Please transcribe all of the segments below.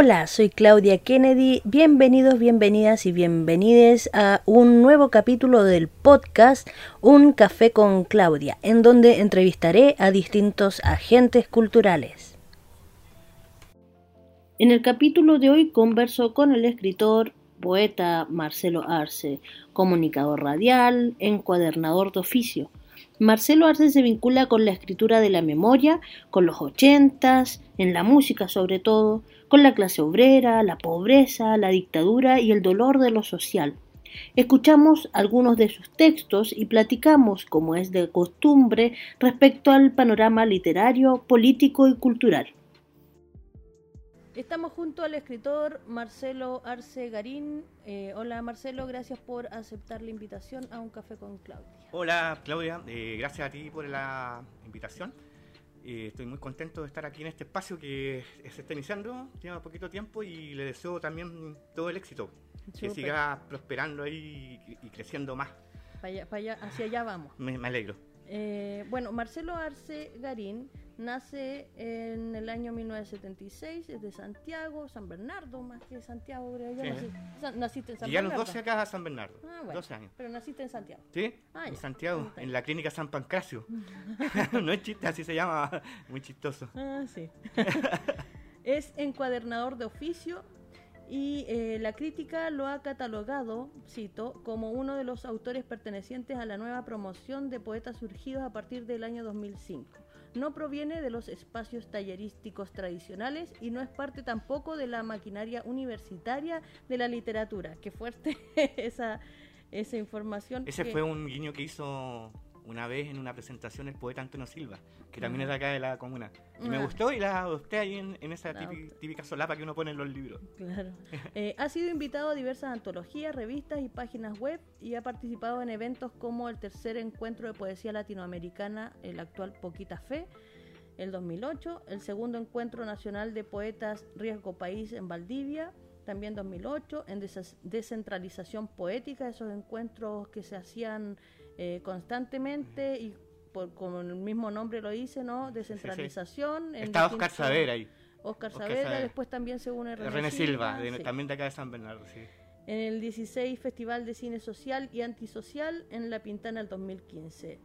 Hola, soy Claudia Kennedy. Bienvenidos, bienvenidas y bienvenides a un nuevo capítulo del podcast Un café con Claudia, en donde entrevistaré a distintos agentes culturales. En el capítulo de hoy converso con el escritor, poeta Marcelo Arce, comunicador radial, encuadernador de oficio. Marcelo Arce se vincula con la escritura de la memoria, con los ochentas, en la música sobre todo, con la clase obrera, la pobreza, la dictadura y el dolor de lo social. Escuchamos algunos de sus textos y platicamos, como es de costumbre, respecto al panorama literario, político y cultural. Estamos junto al escritor Marcelo Arce Garín. Eh, hola Marcelo, gracias por aceptar la invitación a un café con Claudia. Hola Claudia, eh, gracias a ti por la invitación. Eh, estoy muy contento de estar aquí en este espacio que se está iniciando, lleva poquito tiempo y le deseo también todo el éxito. Que siga prosperando ahí y, creciendo más. hacia allá vamos. Me, alegro. Eh, bueno, Marcelo Arce Garín nace en el año 1976, es de Santiago, San Bernardo, más que Santiago, creo yo. naciste en San Bernardo. los 12 acá a San Bernardo, ah, 12 años. Pero naciste en Santiago. Sí, ah, en Santiago, en la clínica San Pancracio. no es chiste, así se llama, muy chistoso. Ah, sí. es encuadernador de oficio y eh, la crítica lo ha catalogado, cito, como uno de los autores pertenecientes a la nueva promoción de poetas surgidos a partir del año 2005 no proviene de los espacios tallerísticos tradicionales y no es parte tampoco de la maquinaria universitaria de la literatura. Qué fuerte esa, esa información. Ese fue un guiño que hizo una vez en una presentación el poeta Antonio Silva, que también es de acá de la comuna. Y me ah. gustó y la adopté ahí en, esa típica, solapa que uno pone en los libros. Claro. Eh, ha sido invitado a diversas antologías, revistas y páginas web y ha participado en eventos como el tercer encuentro de poesía latinoamericana, el actual Poquita Fe, el 2008, el segundo encuentro nacional de poetas Riesgo País en Valdivia, también 2008, en descentralización poética, esos encuentros que se hacían eh, constantemente y por, como el mismo nombre lo dice, ¿no? Descentralización. Está Oscar Saavedra ahí. Oscar, Saavedra, después también se une René, Silva, también de acá de San Bernardo, sí. En el 16 Festival de Cine Social y Antisocial en La Pintana el 2015.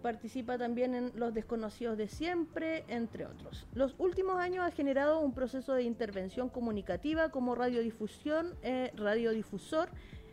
Participa también en Los Desconocidos de Siempre, entre otros. Los últimos años ha generado un proceso de intervención comunicativa como radiodifusión, eh, radiodifusor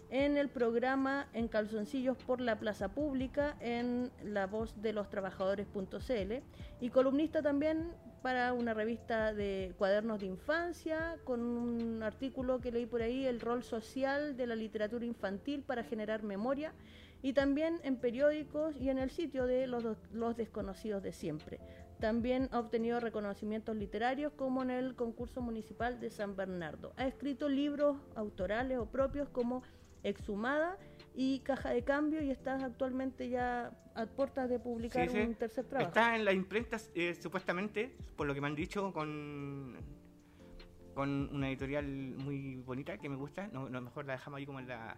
en el programa En Calzoncillos por la Plaza Pública en La Voz de los Trabajadores.cl y columnista también para una revista de cuadernos de infancia con un artículo que leí por ahí, El rol social de la literatura infantil para generar memoria y también en periódicos y en el sitio de los, los desconocidos de siempre. También ha obtenido reconocimientos literarios como en el concurso municipal de San Bernardo. Ha escrito libros autorales o propios como exhumada y caja de cambio y estás actualmente ya a puertas de publicar un tercer trabajo. Está en la imprenta eh, supuestamente, por lo que me han dicho, con con una editorial muy bonita que me gusta. No, no mejor la dejamos ahí como en la...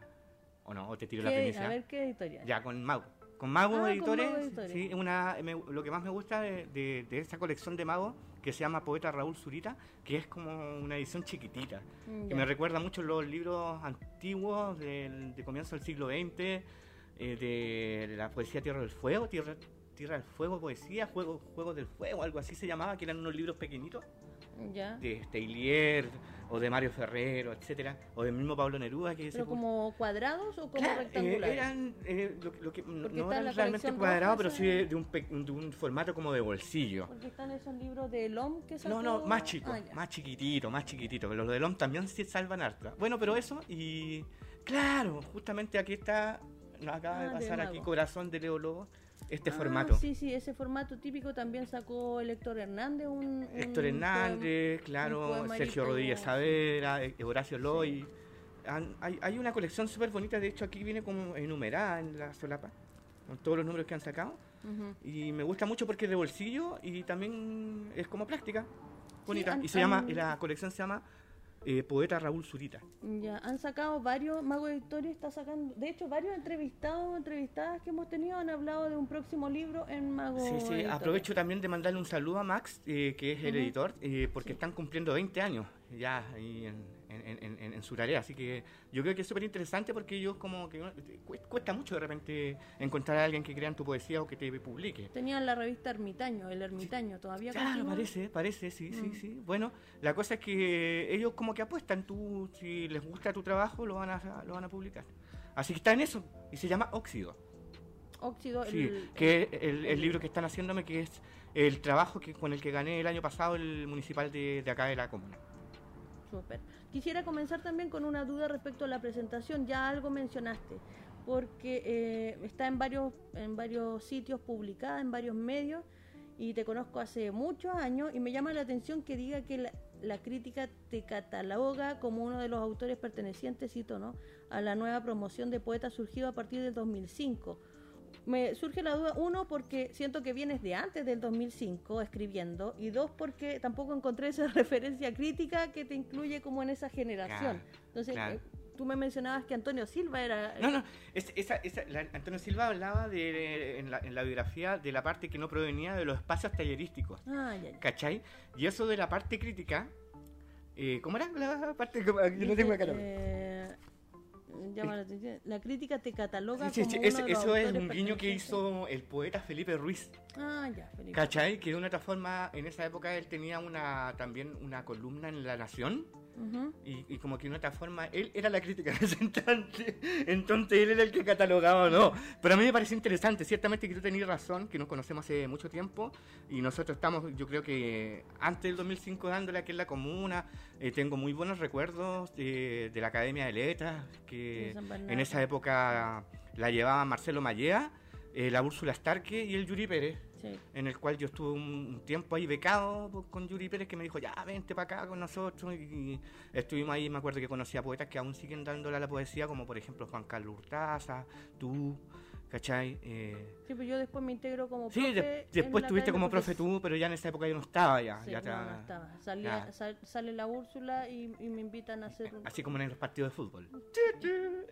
O no, o te tiro la primicia. A ver qué editorial. Ya, con Mago. Con Mago ah, Editores, sí, una, lo que más me gusta de, de, de esta colección de Mago que se llama Poeta Raúl Zurita, que es como una edición chiquitita, mm, que me recuerda mucho los libros antiguos del, de comienzo del siglo XX, eh, de la poesía Tierra del Fuego, Tierra, Tierra del Fuego, poesía, Juegos Juego del Fuego, algo así se llamaba, que eran unos libros pequeñitos. De Steilier o de Mario Ferrero, etcétera, o del mismo Pablo Neruda. Que ¿Pero como cuadrados o como rectangulares? Eh, eran, eh, lo, que, no eran realmente cuadrados, pero sí de, un, de, un, formato como de bolsillo. Porque están esos libros de LOM que son. No, no, más chico, ah, más chiquitito, más chiquitito. Pero los de LOM también se salvan harto. Bueno, pero eso, y claro, justamente aquí está, nos acaba de ah, pasar aquí Corazón de Leo Lobo este ah, formato. Sí, sí, ese formato típico también sacó el Héctor Hernández. Un, Héctor Hernández, claro, Sergio Rodríguez Saavedra, eh, Horacio Loy. Hay, hay, una colección súper bonita, de hecho aquí viene como enumerada en la solapa, con todos los números que han sacado. Y me gusta mucho porque es de bolsillo y también es como plástica, bonita. y se llama, y la colección se llama eh, poeta Raúl Zurita. Ya, han sacado varios, Mago Victoria está sacando, de hecho varios entrevistados, entrevistadas que hemos tenido han hablado de un próximo libro en Mago Sí, sí, aprovecho también de mandarle un saludo a Max, eh, que es el editor, eh, porque están cumpliendo 20 años ya ahí en, en, su tarea. Así que yo creo que es súper interesante porque ellos como que cuesta mucho de repente encontrar a alguien que crea en tu poesía o que te publique. Tenían la revista Ermitaño, el Ermitaño, todavía. Claro, parece, parece, sí, sí, mm. sí. Bueno, la cosa es que ellos como que apuestan, tú, si les gusta tu trabajo, lo van a, lo van a publicar. Así que está en eso y se llama Óxido. Óxido, sí, el, que el, el, libro que están haciéndome, que es el trabajo que con el que gané el año pasado el municipal de, de acá de la comuna. Súper. Quisiera comenzar también con una duda respecto a la presentación. Ya algo mencionaste, porque eh, está en varios, en varios sitios publicada, en varios medios, y te conozco hace muchos años, y me llama la atención que diga que la, crítica te cataloga como uno de los autores pertenecientes, cito, ¿no? a la nueva promoción de poetas surgido a partir del 2005 me surge la duda, uno, porque siento que vienes de antes del 2005 escribiendo, y dos, porque tampoco encontré esa referencia crítica que te incluye como en esa generación. Entonces, eh, tú me mencionabas que Antonio Silva era... No, no, esa, esa, Antonio Silva hablaba de, en, la, biografía de la parte que no provenía de los espacios tallerísticos. Ah, ya, ¿Cachai? Y eso de la parte crítica, eh, ¿cómo era la parte yo no tengo acá? Eh, llama la atención. La crítica te cataloga sí, sí, como Eso es un guiño que hizo el poeta Felipe Ruiz. Ah, ya, Felipe. ¿Cachai? Que de una otra forma, en esa época él tenía una también una columna en La Nación y, como que de otra forma, él era la crítica representante, entonces él era el que catalogaba no. Pero a mí me parece interesante, ciertamente que tú tenías razón, que nos conocemos hace mucho tiempo y nosotros estamos, yo creo que antes del 2005 dándole aquí en la comuna, eh, tengo muy buenos recuerdos de, la Academia de Letras, que en esa época la llevaba Marcelo Mallea, eh, la Úrsula Starke y el Yuri Pérez en el cual yo estuve un, tiempo ahí becado con Yuri Pérez, que me dijo, ya, vente para acá con nosotros. Y, estuvimos ahí, me acuerdo que conocía poetas que aún siguen dándole a la poesía, como por ejemplo Juan Carlos Hurtaza, tú, ¿cachai? Eh, sí, pues yo después me integro como profe. Sí, después estuviste como profe tú, pero ya en esa época yo no estaba ya. ya no, estaba. sale la Úrsula y, me invitan a hacer... Así como en los partidos de fútbol.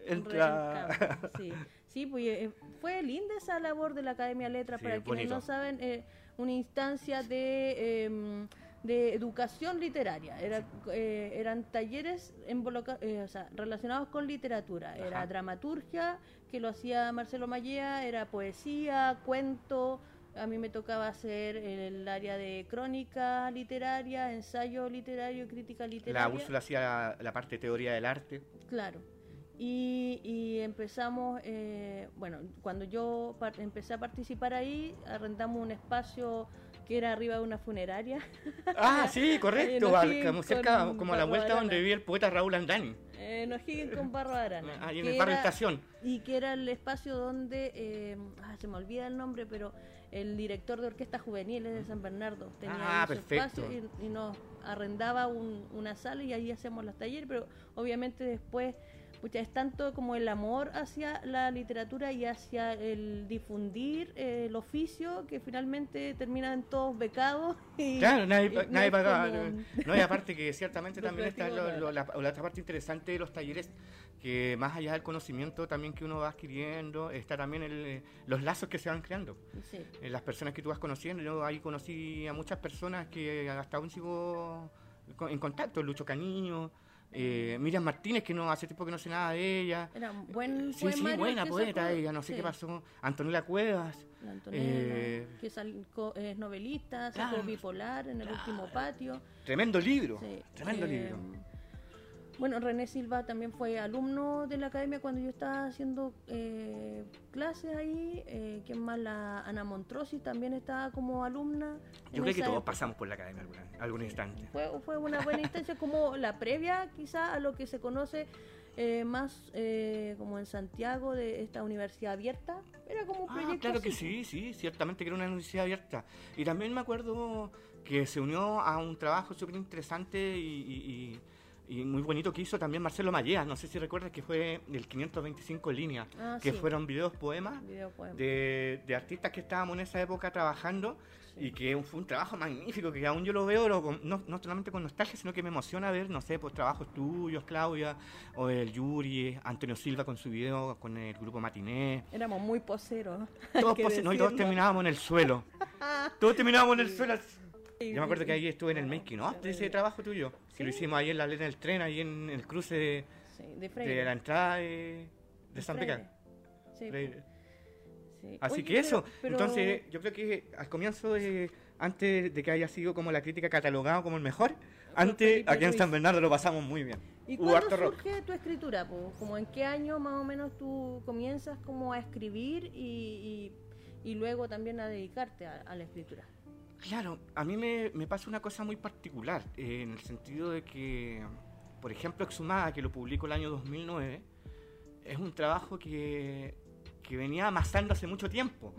Entra... Sí. Sí, pues eh, fue linda esa labor de la Academia Letras, para quienes no saben, eh, una instancia de, em, de educación literaria. Era, eh, eran talleres o sea, relacionados con literatura. Era dramaturgia, que lo hacía Marcelo Mallea, era poesía, cuento. A mí me tocaba hacer el área de crónica literaria, ensayo literario, crítica literaria. La Úrsula hacía la parte de teoría del arte. Claro. Y, empezamos, eh, bueno, cuando yo empecé a participar ahí, arrendamos un espacio que era arriba de una funeraria. Ah, sí, correcto, como cerca, como a la vuelta donde vivía el poeta Raúl Andani. Eh, no Higgins con Barro Arana. Ah, en el barrio Estación. Y que era el espacio donde, eh, ah, se me olvida el nombre, pero el director de orquesta juveniles de San Bernardo tenía ah, espacio y, nos arrendaba una sala y ahí hacemos los talleres, pero obviamente después es tanto como el amor hacia la literatura y hacia el difundir eh, el oficio que finalmente terminan todos becados. Y, claro, nadie, nadie pagaba. No, y aparte que ciertamente también está la, otra parte interesante de los talleres, que más allá del conocimiento también que uno va adquiriendo, está también el, los lazos que se van creando. Eh, las personas que tú vas conociendo, yo ahí conocí a muchas personas que hasta aún sigo en contacto, Lucho Caniño, eh, Miriam Martínez, que no hace tiempo que no sé nada de ella. Era buen, sí, sí, buena poeta ella, no sé qué pasó. Antonella Cuevas. eh, que es novelista, sacó bipolar en el último patio. Tremendo libro, tremendo eh, libro. Bueno, René Silva también fue alumno de la academia cuando yo estaba haciendo eh, clases ahí. Eh, ¿Quién más? La Ana Montrosi también estaba como alumna. Yo creo que todos pasamos por la academia en algún instante. Fue, fue una buena instancia, como la previa quizá a lo que se conoce eh, más eh, como en Santiago de esta universidad abierta. Era como un ah, proyecto. claro que sí, sí, ciertamente que era una universidad abierta. Y también me acuerdo que se unió a un trabajo súper interesante y y muy bonito que hizo también Marcelo Mallea, no sé si recuerdas que fue el 525 líneas, ah, que fueron videos poemas, De, de, artistas que estábamos en esa época trabajando y que fue un trabajo magnífico que aún yo lo veo no, no, solamente con nostalgia, sino que me emociona ver, no sé, pues trabajos tuyos, Claudia, o el Yuri, Antonio Silva con su video, con el grupo Matiné. Éramos muy poseros. Todos poseros, y todos terminábamos en el suelo. todos terminábamos en el suelo yo me acuerdo que ahí estuve en el making ¿no? de ese trabajo tuyo, que lo hicimos ahí en la línea del tren, ahí en el cruce de, de, la entrada de, San Peca. Así que eso, entonces yo creo que al comienzo, de, antes de que haya sido como la crítica catalogada como el mejor, antes aquí en San Bernardo lo pasamos muy bien. ¿Y cuándo surge tu escritura? Como en qué año más o menos tú comienzas como a escribir y, y, luego también a dedicarte a la escritura? Claro, a mí me, pasa una cosa muy particular, eh, en el sentido de que, por ejemplo, Exhumada, que lo publicó el año 2009, es un trabajo que, venía amasando hace mucho tiempo.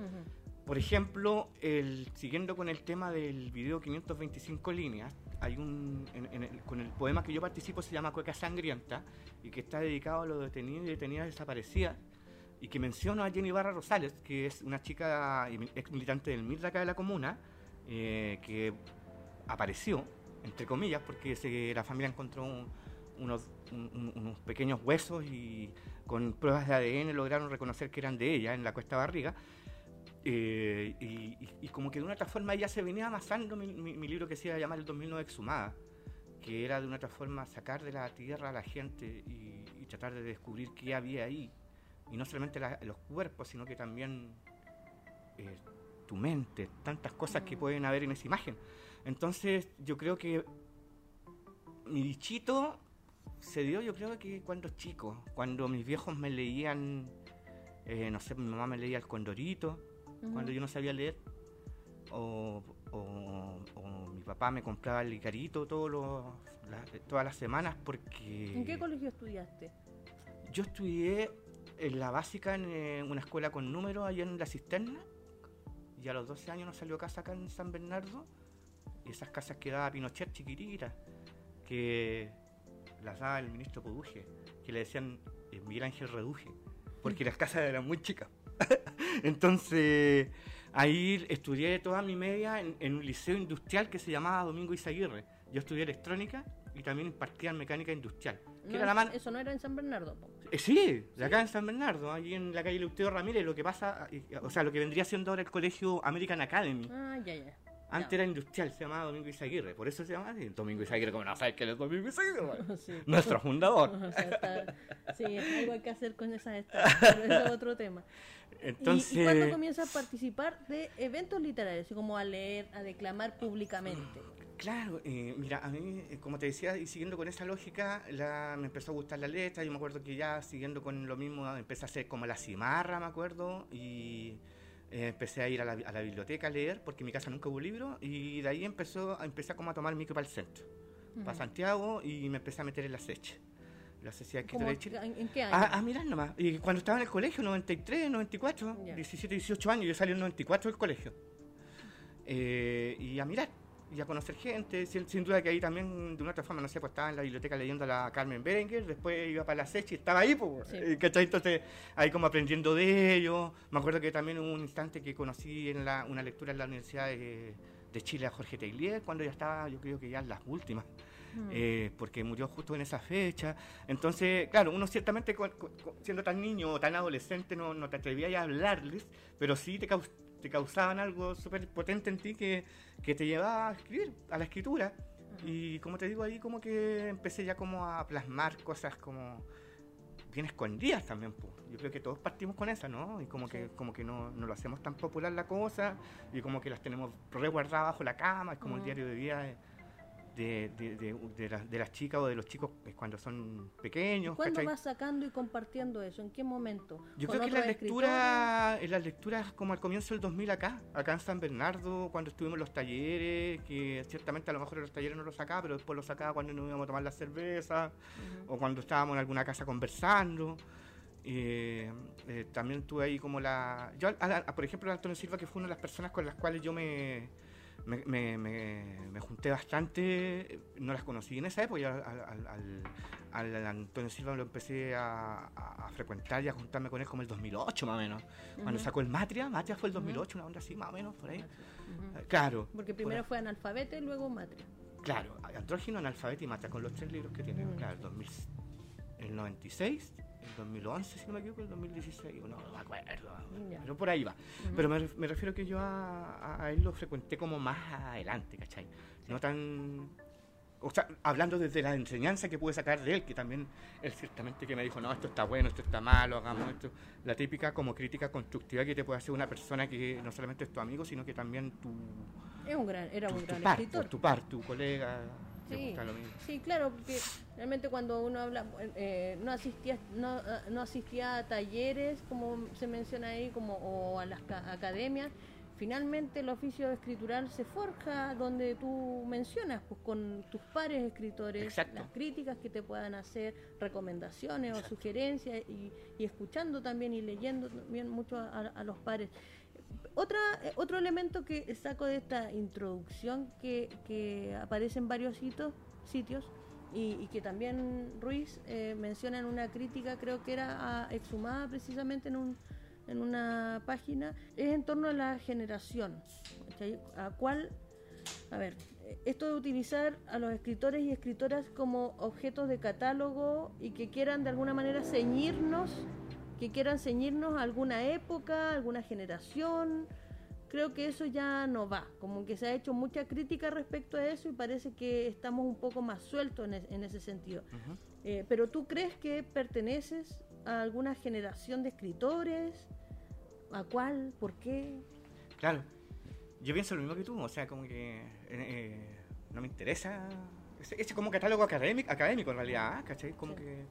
Por ejemplo, el, siguiendo con el tema del video 525 líneas, hay un con el poema que yo participo se llama Cueca Sangrienta y que está dedicado a los detenidos y detenidas desaparecidas y que menciona a Jenny Barra Rosales, que es una chica ex militante del MIR de acá de la comuna, eh, que apareció, entre comillas, porque la familia encontró unos, pequeños huesos y con pruebas de ADN lograron reconocer que eran de ella en la Cuesta Barriga. Eh, y, como que de una otra forma ya se venía amasando mi, libro que se iba a llamar El 2009 Exhumada, que era de una otra forma sacar de la tierra a la gente y, tratar de descubrir qué había ahí. Y no solamente los cuerpos, sino que también eh, tu mente, tantas cosas que pueden haber en esa imagen. Entonces yo creo que mi bichito se dio yo creo que cuando chico, cuando mis viejos me leían, eh, no sé, mi mamá me leía el Condorito, cuando yo no sabía leer, o, mi papá me compraba el Icarito todos todas las semanas porque... ¿En qué colegio estudiaste? Yo estudié en la básica en eh, una escuela con números allá en La Cisterna y a los 12 años nos salió casa acá en San Bernardo. Y esas casas que daba Pinochet chiquititas, que las daba el ministro Poduje, que le decían eh, Miguel Ángel Reduje, porque las casas eran muy chicas. Entonces, ahí estudié toda mi media en, un liceo industrial que se llamaba Domingo Izaguirre. Yo estudié electrónica y también impartía mecánica industrial. Eso no era en San Bernardo. Eh, sí, de acá en San Bernardo, ahí en la calle Leuteo Ramírez, lo que pasa, o sea, lo que vendría siendo ahora el colegio American Academy. Ah, ya, ya. Antes era industrial, se llamaba Domingo Izaguirre, por eso se llama así. Domingo Izaguirre, como no sabes que es Domingo Izaguirre, nuestro fundador. sí, algo hay que hacer con esas estadas, pero eso es otro tema. Entonces, ¿Y, cuándo comienzas a participar de eventos literarios, como a leer, a declamar públicamente? Claro, eh, mira, a mí, eh, como te decía, y siguiendo con esa lógica, la, me empezó a gustar la letra. Yo me acuerdo que ya siguiendo con lo mismo, empecé a hacer como la cimarra, me acuerdo, y eh, empecé a ir a la, biblioteca a leer, porque en mi casa nunca hubo libro, y de ahí empezó, empecé a como a tomar micro para el centro, para Santiago, y me empecé a meter en la SECH. La Sociedad de Chile. ¿En qué año? Ah, mirar nomás. Y cuando estaba en el colegio, 93, 94, 17, 18 años, yo salí en 94 del colegio. y a mirar y a conocer gente, sin, duda que ahí también, de una otra forma, no sé, pues estaba en la biblioteca leyendo a la Carmen Berenguer, después iba para la SECH y estaba ahí, pues, Entonces, ahí como aprendiendo de ellos. Me acuerdo que también hubo un instante que conocí en la, una lectura en la Universidad de, Chile a Jorge Tailier, cuando ya estaba, yo creo que ya en las últimas. Mm. Eh, porque murió justo en esa fecha. Entonces, claro, uno ciertamente siendo tan niño o tan adolescente no, no te atrevías a hablarles, pero sí te, te causaban algo súper potente en ti que, que, te llevaba a escribir, a la escritura. Y como te digo ahí, como que empecé ya como a plasmar cosas como bien escondidas también. Pues. Yo creo que todos partimos con esa, ¿no? Y como que como que no, no, lo hacemos tan popular la cosa y como que las tenemos reguardadas bajo la cama, es como el diario de vida de, de, de, las chicas o de los chicos cuando son pequeños. ¿Cuándo vas sacando y compartiendo eso? ¿En qué momento? Yo creo que en las lecturas, en las lecturas como al comienzo del 2000 acá, acá en San Bernardo, cuando estuvimos en los talleres, que ciertamente a lo mejor en los talleres no lo sacaba, pero después lo sacaba cuando nos íbamos a tomar la cerveza o cuando estábamos en alguna casa conversando. Eh, eh, también tuve ahí como la... Yo, por ejemplo, Antonio Silva, que fue una de las personas con las cuales yo me me, me, junté bastante, no las conocí en esa época, al, al, Antonio Silva lo empecé a, frecuentar y a juntarme con él como el 2008 más o menos. Cuando sacó el Matria, Matria fue el 2008, una onda así más o menos, por ahí. Claro. Porque primero fue Analfabete y luego Matria. Claro, Andrógino, Analfabete y Matria, con los tres libros que tiene. Claro, el, 2000, el 96 el 2011, si no me equivoco, el 2016, no, me acuerdo, pero por ahí va. Pero me, me, refiero que yo a, a, él lo frecuenté como más adelante, ¿cachai? No tan... O sea, hablando desde la enseñanza que pude sacar de él, que también él ciertamente que me dijo, no, esto está bueno, esto está malo, hagamos esto. La típica como crítica constructiva que te puede hacer una persona que no solamente es tu amigo, sino que también tu... Es un gran, era un gran par, escritor. Tu par, tu colega, Sí, sí, claro, porque realmente cuando uno habla, eh, no asistía no, no asistía a talleres, como se menciona ahí, como o a las academias, finalmente el oficio escritural se forja donde tú mencionas, pues con tus pares escritores, las críticas que te puedan hacer, recomendaciones o sugerencias, y, escuchando también y leyendo también mucho a los pares. Otra, eh, otro elemento que saco de esta introducción que, que aparece en varios sitios, y, que también Ruiz eh, menciona en una crítica, creo que era exhumada precisamente en, un, en una página, es en torno a la generación. A cuál, a ver, esto de utilizar a los escritores y escritoras como objetos de catálogo y que quieran de alguna manera ceñirnos que quieran ceñirnos a alguna época, alguna generación. Creo que eso ya no va, como que se ha hecho mucha crítica respecto a eso y parece que estamos un poco más sueltos en, ese sentido. Eh, pero tú crees que perteneces a alguna generación de escritores? ¿A cuál? ¿Por qué? Claro, yo pienso lo mismo que tú, o sea, como que eh, eh, no me interesa. Es, como catálogo académico, académico en realidad, ¿cachai? Como que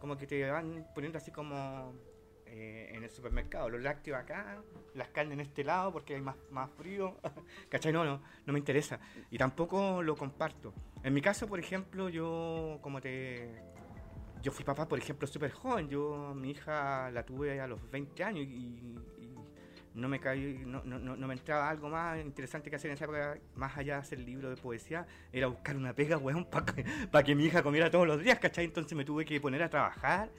como que te van poniendo así como eh, en el supermercado, los lácteos acá, las carnes en este lado porque hay más, más frío, ¿cachai? No, no, no me interesa. Y tampoco lo comparto. En mi caso, por ejemplo, yo como te... Yo fui papá, por ejemplo, súper joven. Yo, mi hija la tuve a los 20 años y, no me caí, no, no, no, me entraba algo más interesante que hacer en esa época, más allá de hacer libro de poesía, era buscar una pega, weón, para que, mi hija comiera todos los días, ¿cachai? Entonces me tuve que poner a trabajar.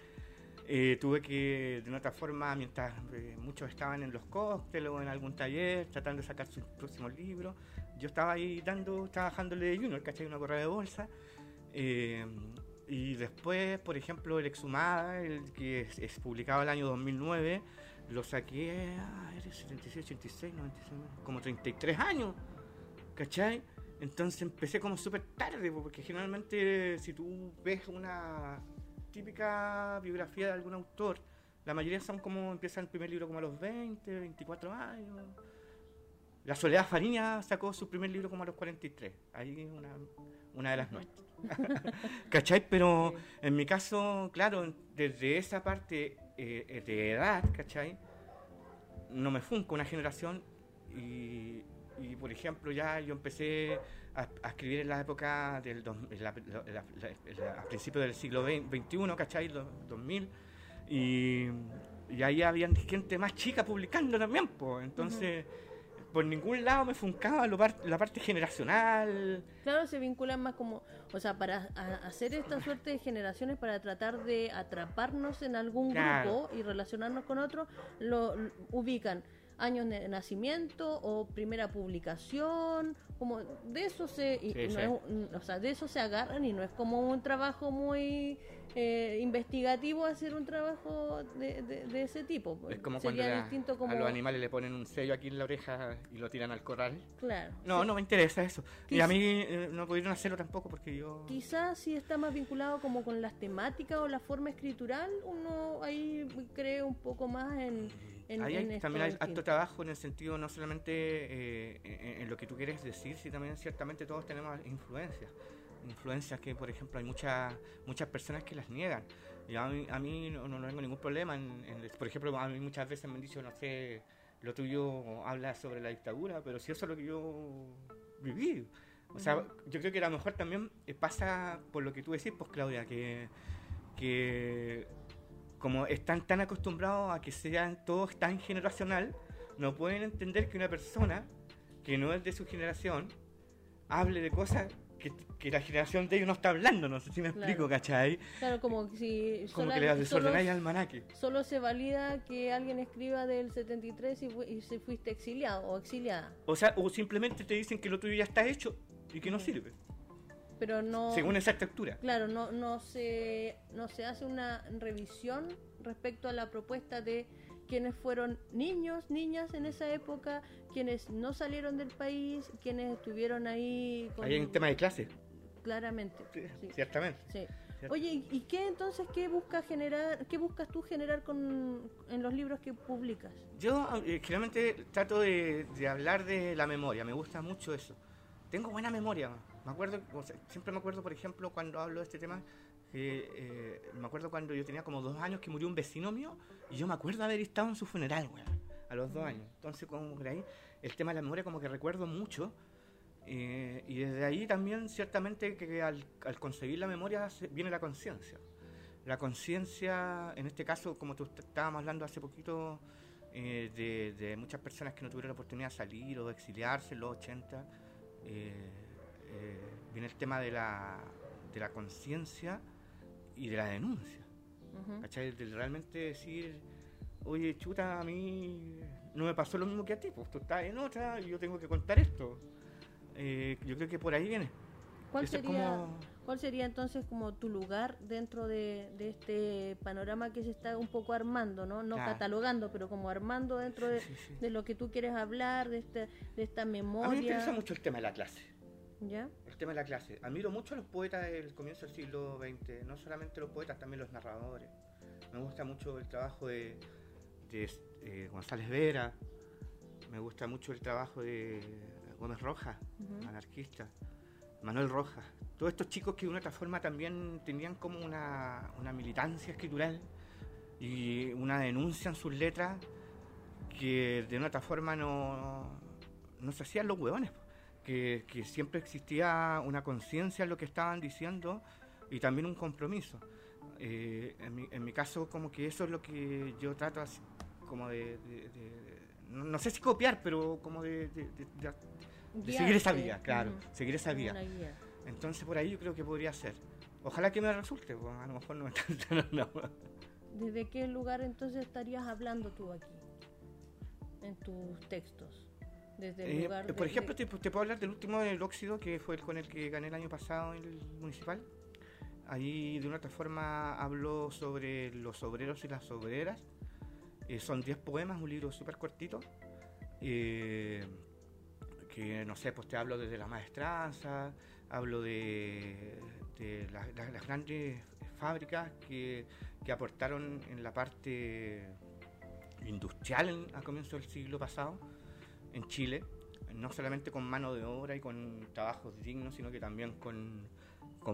Eh, tuve que, de otra forma, mientras eh, muchos estaban en los cócteles o en algún taller tratando de sacar sus próximos libros, yo estaba ahí dando, trabajándole de junior, ¿cachai? Una correa de bolsa. Eh, y después, por ejemplo, el Exhumada, el que es, es publicado el año 2009, lo saqué, ah, era 76, 86, 96, como 33 años, ¿cachai? Entonces empecé como súper tarde, porque generalmente si tú ves una típica biografía de algún autor, la mayoría son como, empiezan el primer libro como a los 20, 24 años. La Soledad Fariña sacó su primer libro como a los 43, ahí una, una de las nuestras. ¿Cachai? Pero en mi caso, claro, desde esa parte eh, de edad, ¿cachai? No me funco una generación y, por ejemplo, ya yo empecé a, escribir en la época del a principios del siglo XXI, ¿cachai? 2000, y, y ahí había gente más chica publicando también, pues, entonces por ningún lado me funcaba la parte generacional. Claro, se vinculan más como, o sea, para hacer esta suerte de generaciones, para tratar de atraparnos en algún grupo y relacionarnos con otro, lo, ubican años de nacimiento o primera publicación, como de eso se, o sea, de eso se agarran y no es como un trabajo muy eh, investigativo hacer un trabajo de, de, ese tipo. Pues. Es como cuando a los animales le ponen un sello aquí en la oreja y lo tiran al corral. Claro. No, no me interesa eso. y a mí eh, no pudieron hacerlo tampoco porque yo... Quizás si está más vinculado como con las temáticas o la forma escritural, uno ahí cree un poco más en... en hay, también hay alto trabajo en el sentido no solamente eh, en, lo que tú quieres decir, sino también ciertamente todos tenemos influencias influencias que, por ejemplo, hay muchas muchas personas que las niegan. Y a mí, no, no, tengo ningún problema. En, por ejemplo, a mí muchas veces me han dicho, no sé, lo tuyo habla sobre la dictadura, pero si eso es lo que yo viví. O sea, yo creo que a lo mejor también pasa por lo que tú decís, pues Claudia, que, que como están tan acostumbrados a que sean todos tan generacional, no pueden entender que una persona que no es de su generación hable de cosas que, la generación de ellos no está hablando, no sé si me explico, ¿cachai? Claro, como si... Como que le desordenáis al manaque. Solo se valida que alguien escriba del 73 y, y se fuiste exiliado o exiliada. O sea, o simplemente te dicen que lo tuyo ya está hecho y que no sirve. Pero no... Según esa estructura. Claro, no, no, se, no se hace una revisión respecto a la propuesta de quienes fueron niños, niñas en esa época, quienes no salieron del país, quienes estuvieron ahí. Con... Hay un tema de clase. Claramente. Sí, Ciertamente. Sí. Oye, ¿y qué entonces qué buscas generar, qué buscas tú generar con en los libros que publicas? Yo eh, generalmente trato de, hablar de la memoria, me gusta mucho eso. Tengo buena memoria, me acuerdo, siempre me acuerdo, por ejemplo, cuando hablo de este tema, que eh, me acuerdo cuando yo tenía como dos años que murió un vecino mío y yo me acuerdo haber estado en su funeral, güey, a los dos años. Entonces, como por ahí, el tema de la memoria como que recuerdo mucho. Eh, y desde ahí también, ciertamente, que al, al conseguir la memoria viene la conciencia. La conciencia, en este caso, como tú estábamos hablando hace poquito, eh, de, de, muchas personas que no tuvieron la oportunidad de salir o de exiliarse en los 80, viene el tema de la, de la conciencia y de la denuncia. ¿Cachai? De realmente decir, oye, chuta, a mí no me pasó lo mismo que a ti, pues tú estás en otra y yo tengo que contar esto. Eh, yo creo que por ahí viene. ¿Cuál sería, ¿Cuál sería entonces como tu lugar dentro de, este panorama que se está un poco armando, no, no catalogando, pero como armando dentro de, de, lo que tú quieres hablar, de, este, de esta memoria? A mí me interesa mucho el tema de la clase. ¿Ya? El tema de la clase. Admiro mucho a los poetas del comienzo del siglo XX, no solamente los poetas, también los narradores. Me gusta mucho el trabajo de, eh, González Vera, me gusta mucho el trabajo de Gómez Rojas, anarquista, Manuel Rojas. Todos estos chicos que de una otra forma también tenían como una, militancia escritural y una denuncia en sus letras que de una otra forma no, no se hacían los huevones que, siempre existía una conciencia en lo que estaban diciendo y también un compromiso. Eh, en, mi, caso, como que eso es lo que yo trato así, como de, no, sé si copiar, pero como de, seguir esa vía, claro, seguir esa vía. Entonces por ahí yo creo que podría ser. Ojalá que me resulte, pues, a lo mejor no me ¿Desde qué lugar entonces estarías hablando tú aquí, en tus textos? Eh, por ejemplo, te, puedo hablar del último del óxido, que fue el con el que gané el año pasado en el municipal. Ahí de una otra forma hablo sobre los obreros y las obreras. Eh, son 10 poemas, un libro súper cortito. Eh, que no sé, pues te hablo desde la maestranza, hablo de, las grandes fábricas que, que, aportaron en la parte industrial a comienzos del siglo pasado en Chile, no solamente con mano de obra y con trabajos dignos, sino que también con,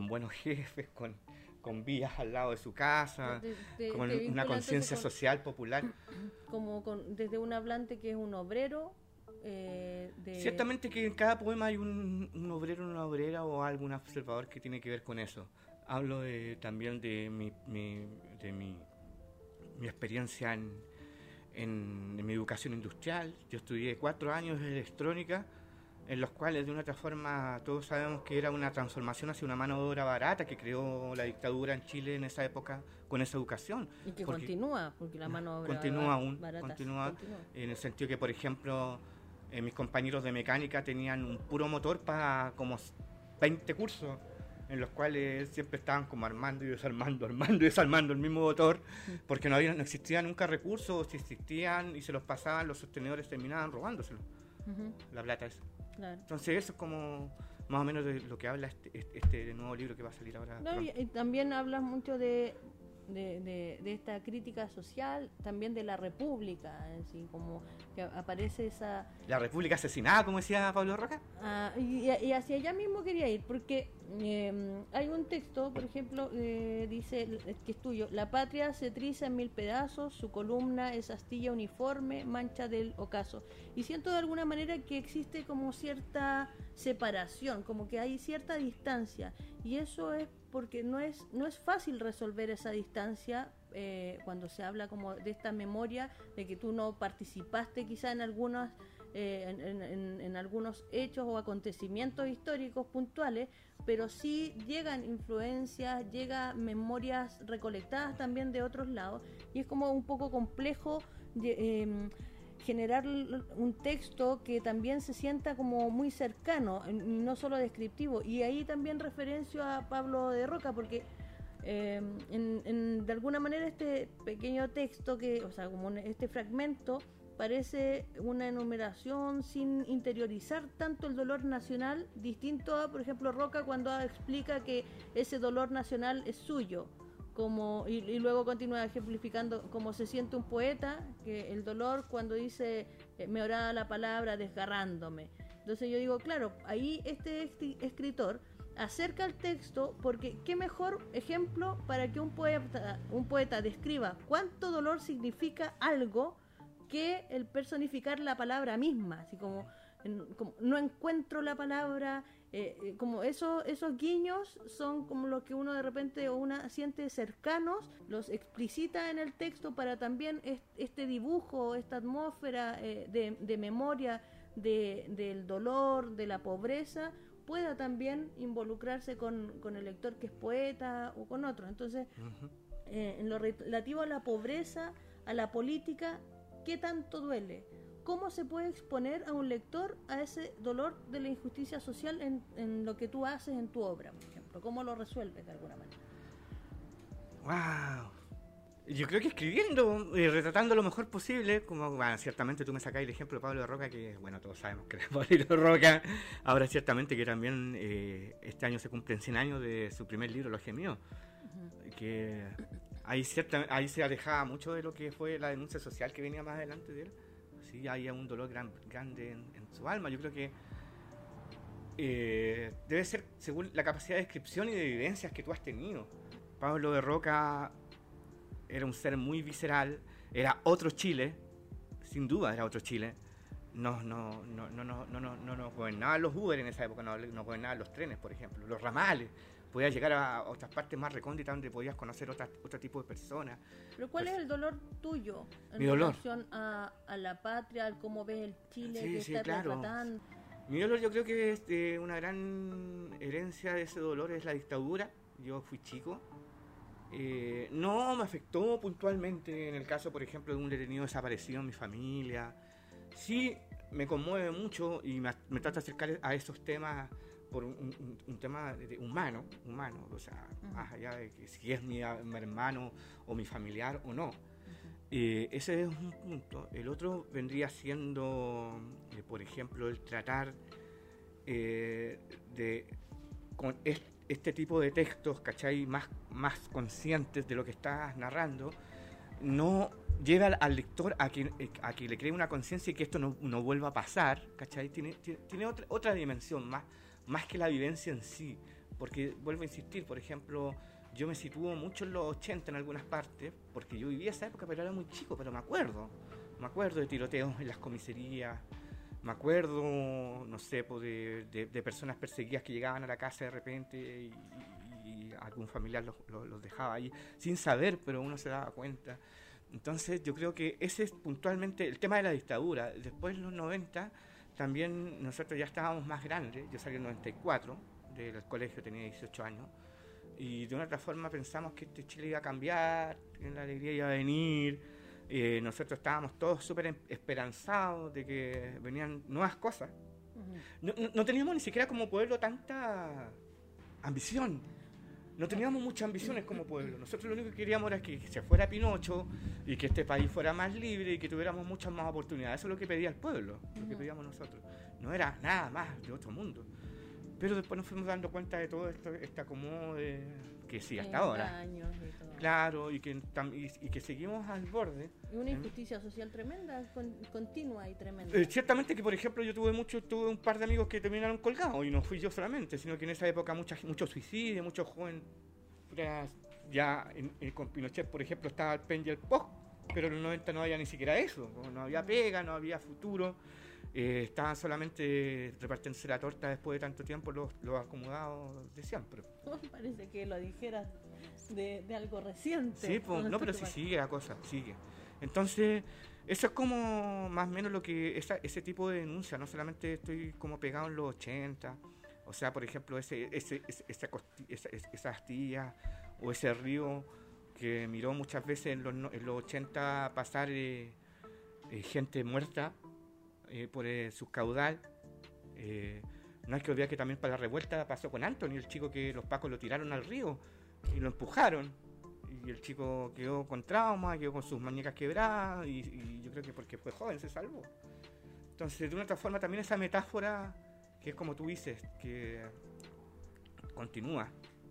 buenos jefes, con, con vías al lado de su casa, con una conciencia social popular. Como con, desde un hablante que es un obrero. Eh, Ciertamente que en cada poema hay un, un, obrero, una obrera o algún observador que tiene que ver con eso. Hablo de, también de mi, mi de mi, mi experiencia en, en, mi educación industrial. Yo estudié cuatro años de electrónica, en los cuales de una otra forma todos sabemos que era una transformación hacia una mano de obra barata que creó la dictadura en Chile en esa época con esa educación. Y que continúa, porque la mano de obra continúa aún, continúa, en el sentido que, por ejemplo, eh, mis compañeros de mecánica tenían un puro motor para como 20 cursos en los cuales siempre estaban como armando y desarmando, armando y desarmando el mismo motor, porque no, había, no existían nunca recursos, si existían y se los pasaban, los sostenedores terminaban robándoselo, la plata esa. Entonces eso es como más o menos de lo que habla este, este, este nuevo libro que va a salir ahora. y también hablas mucho de de, de, esta crítica social, también de la República, así como que aparece esa... La República asesinada, como decía Pablo Roca. Ah, y, hacia allá mismo quería ir, porque em, hay un texto, por ejemplo, eh, dice, que es tuyo, la patria se triza en mil pedazos, su columna es astilla uniforme, mancha del ocaso. Y siento de alguna manera que existe como cierta separación, como que hay cierta distancia, y eso es porque no es, no es fácil resolver esa distancia eh, cuando se habla como de esta memoria, de que tú no participaste quizá en algunas en, en, algunos hechos o acontecimientos históricos puntuales, pero sí llegan influencias, llegan memorias recolectadas también de otros lados y es como un poco complejo em, generar un texto que también se sienta como muy cercano, no solo descriptivo. Y ahí también referencio a Pablo de Roca, porque em, en, de alguna manera este pequeño texto, que, o sea, como este fragmento, parece una enumeración sin interiorizar tanto el dolor nacional, distinto a, por ejemplo, Roca cuando explica que ese dolor nacional es suyo. Y, luego continúa ejemplificando cómo se siente un poeta, que el dolor cuando dice eh, me oraba la palabra desgarrándome. Entonces yo digo, claro, ahí este escritor acerca el texto porque qué mejor ejemplo para que un poeta, un poeta describa cuánto dolor significa algo que el personificar la palabra misma, así como, no encuentro la palabra, eh, eh, como esos, esos guiños son como los que uno de repente o una siente cercanos, los explicita en el texto para también este dibujo, esta atmósfera eh, de, memoria del dolor, de la pobreza, pueda también involucrarse con, el lector que es poeta o con otros. Entonces, en lo relativo a la pobreza, a la política, ¿Qué tanto duele? ¿Cómo se puede exponer a un lector a ese dolor de la injusticia social en, lo que tú haces en tu obra, por ejemplo? ¿Cómo lo resuelves de alguna manera? ¡Wow! Yo creo que escribiendo y retratando lo mejor posible, como bueno, ciertamente tú me sacáis el ejemplo de Pablo de Roca, que bueno, todos sabemos que es Pablo de Roca, ahora ciertamente que también eh, este año se cumplen 100 años de su primer libro, Los Gemidos, que ahí, cierta, ahí se alejaba mucho de lo que fue la denuncia social que venía más adelante de él. Sí, había un dolor gran, grande en, su alma. Yo creo que eh, debe ser según la capacidad de descripción y de vivencias que tú has tenido. Pablo de Roca era un ser muy visceral, era otro Chile, sin duda era otro Chile. No, no, no, no, no, no, no, no, no gobernaban los Uber en esa época, no, no gobernaban los trenes, por ejemplo, los ramales podías llegar a otras partes más recónditas donde podías conocer otra, otro tipo de personas. Pero ¿cuál es el dolor tuyo en relación A, la patria, al cómo ves el Chile que está claro. Mi dolor yo creo que es, eh, una gran herencia de ese dolor es la dictadura. Yo fui chico. Eh, no me afectó puntualmente en el caso, por ejemplo, de un detenido desaparecido en mi familia. Sí me conmueve mucho y me, me trata de acercar a esos temas por un, tema humano, humano, o sea, más allá de que si es mi, hermano o mi familiar o no. Eh, ese es un punto. El otro vendría siendo, eh, por ejemplo, el tratar eh, de, con este tipo de textos, ¿cachai? Más, más conscientes de lo que estás narrando, no lleva al, lector a que, a que le cree una conciencia y que esto no, no, vuelva a pasar, ¿cachai? Tiene, tiene, otra, otra dimensión más más que la vivencia en sí. Porque vuelvo a insistir, por ejemplo, yo me sitúo mucho en los 80 en algunas partes, porque yo vivía esa época, pero era muy chico, pero me acuerdo. Me acuerdo de tiroteos en las comisarías, me acuerdo, no sé, de, de, personas perseguidas que llegaban a la casa de repente y, algún familiar los, los, dejaba ahí, sin saber, pero uno se daba cuenta. Entonces yo creo que ese es puntualmente el tema de la dictadura. Después en los 90 también nosotros ya estábamos más grandes, yo salí en 94 del colegio, tenía 18 años, y de una otra forma pensamos que este Chile iba a cambiar, que la alegría iba a venir, eh, nosotros estábamos todos súper em, esperanzados de que venían nuevas cosas. no, no, teníamos ni siquiera como pueblo tanta ambición no teníamos muchas ambiciones como pueblo. Nosotros lo único que queríamos era que se fuera Pinocho y que este país fuera más libre y que tuviéramos muchas más oportunidades. Eso es lo que pedía el pueblo, lo que pedíamos nosotros. No era nada más de otro mundo. Pero después nos fuimos dando cuenta de todo esto, este acomodo que sí, hasta ahora. Claro, y que, y, que seguimos al borde. Y una injusticia social tremenda, continua y tremenda. Eh, ciertamente que, por ejemplo, yo tuve mucho, tuve un par de amigos que terminaron colgados y no fui yo solamente, sino que en esa época muchos mucho suicidios, muchos jóvenes ya con Pinochet, por ejemplo, estaba el pen y el post, pero en los 90 no había ni siquiera eso, no había pega, no había futuro. Eh, estaban solamente repartiéndose la torta después de tanto tiempo los, los acomodados de siempre. Parece que lo dijeras de, algo reciente. Sí, no, pero sí sigue la cosa, sigue. Entonces, eso es como más o menos lo que ese tipo de denuncia, no solamente estoy como pegado en los 80, o sea, por ejemplo, ese, ese, esa, esa, astilla o ese río que miró muchas veces en los, en los 80 pasar eh, eh, gente muerta eh, por su caudal. no hay que olvidar que también para la revuelta pasó con Anthony, el chico que los pacos lo tiraron al río y lo empujaron. Y el chico quedó con trauma, quedó con sus muñecas quebradas y, y yo creo que porque fue joven se salvó. Entonces, de una otra forma, también esa metáfora que es como tú dices, que continúa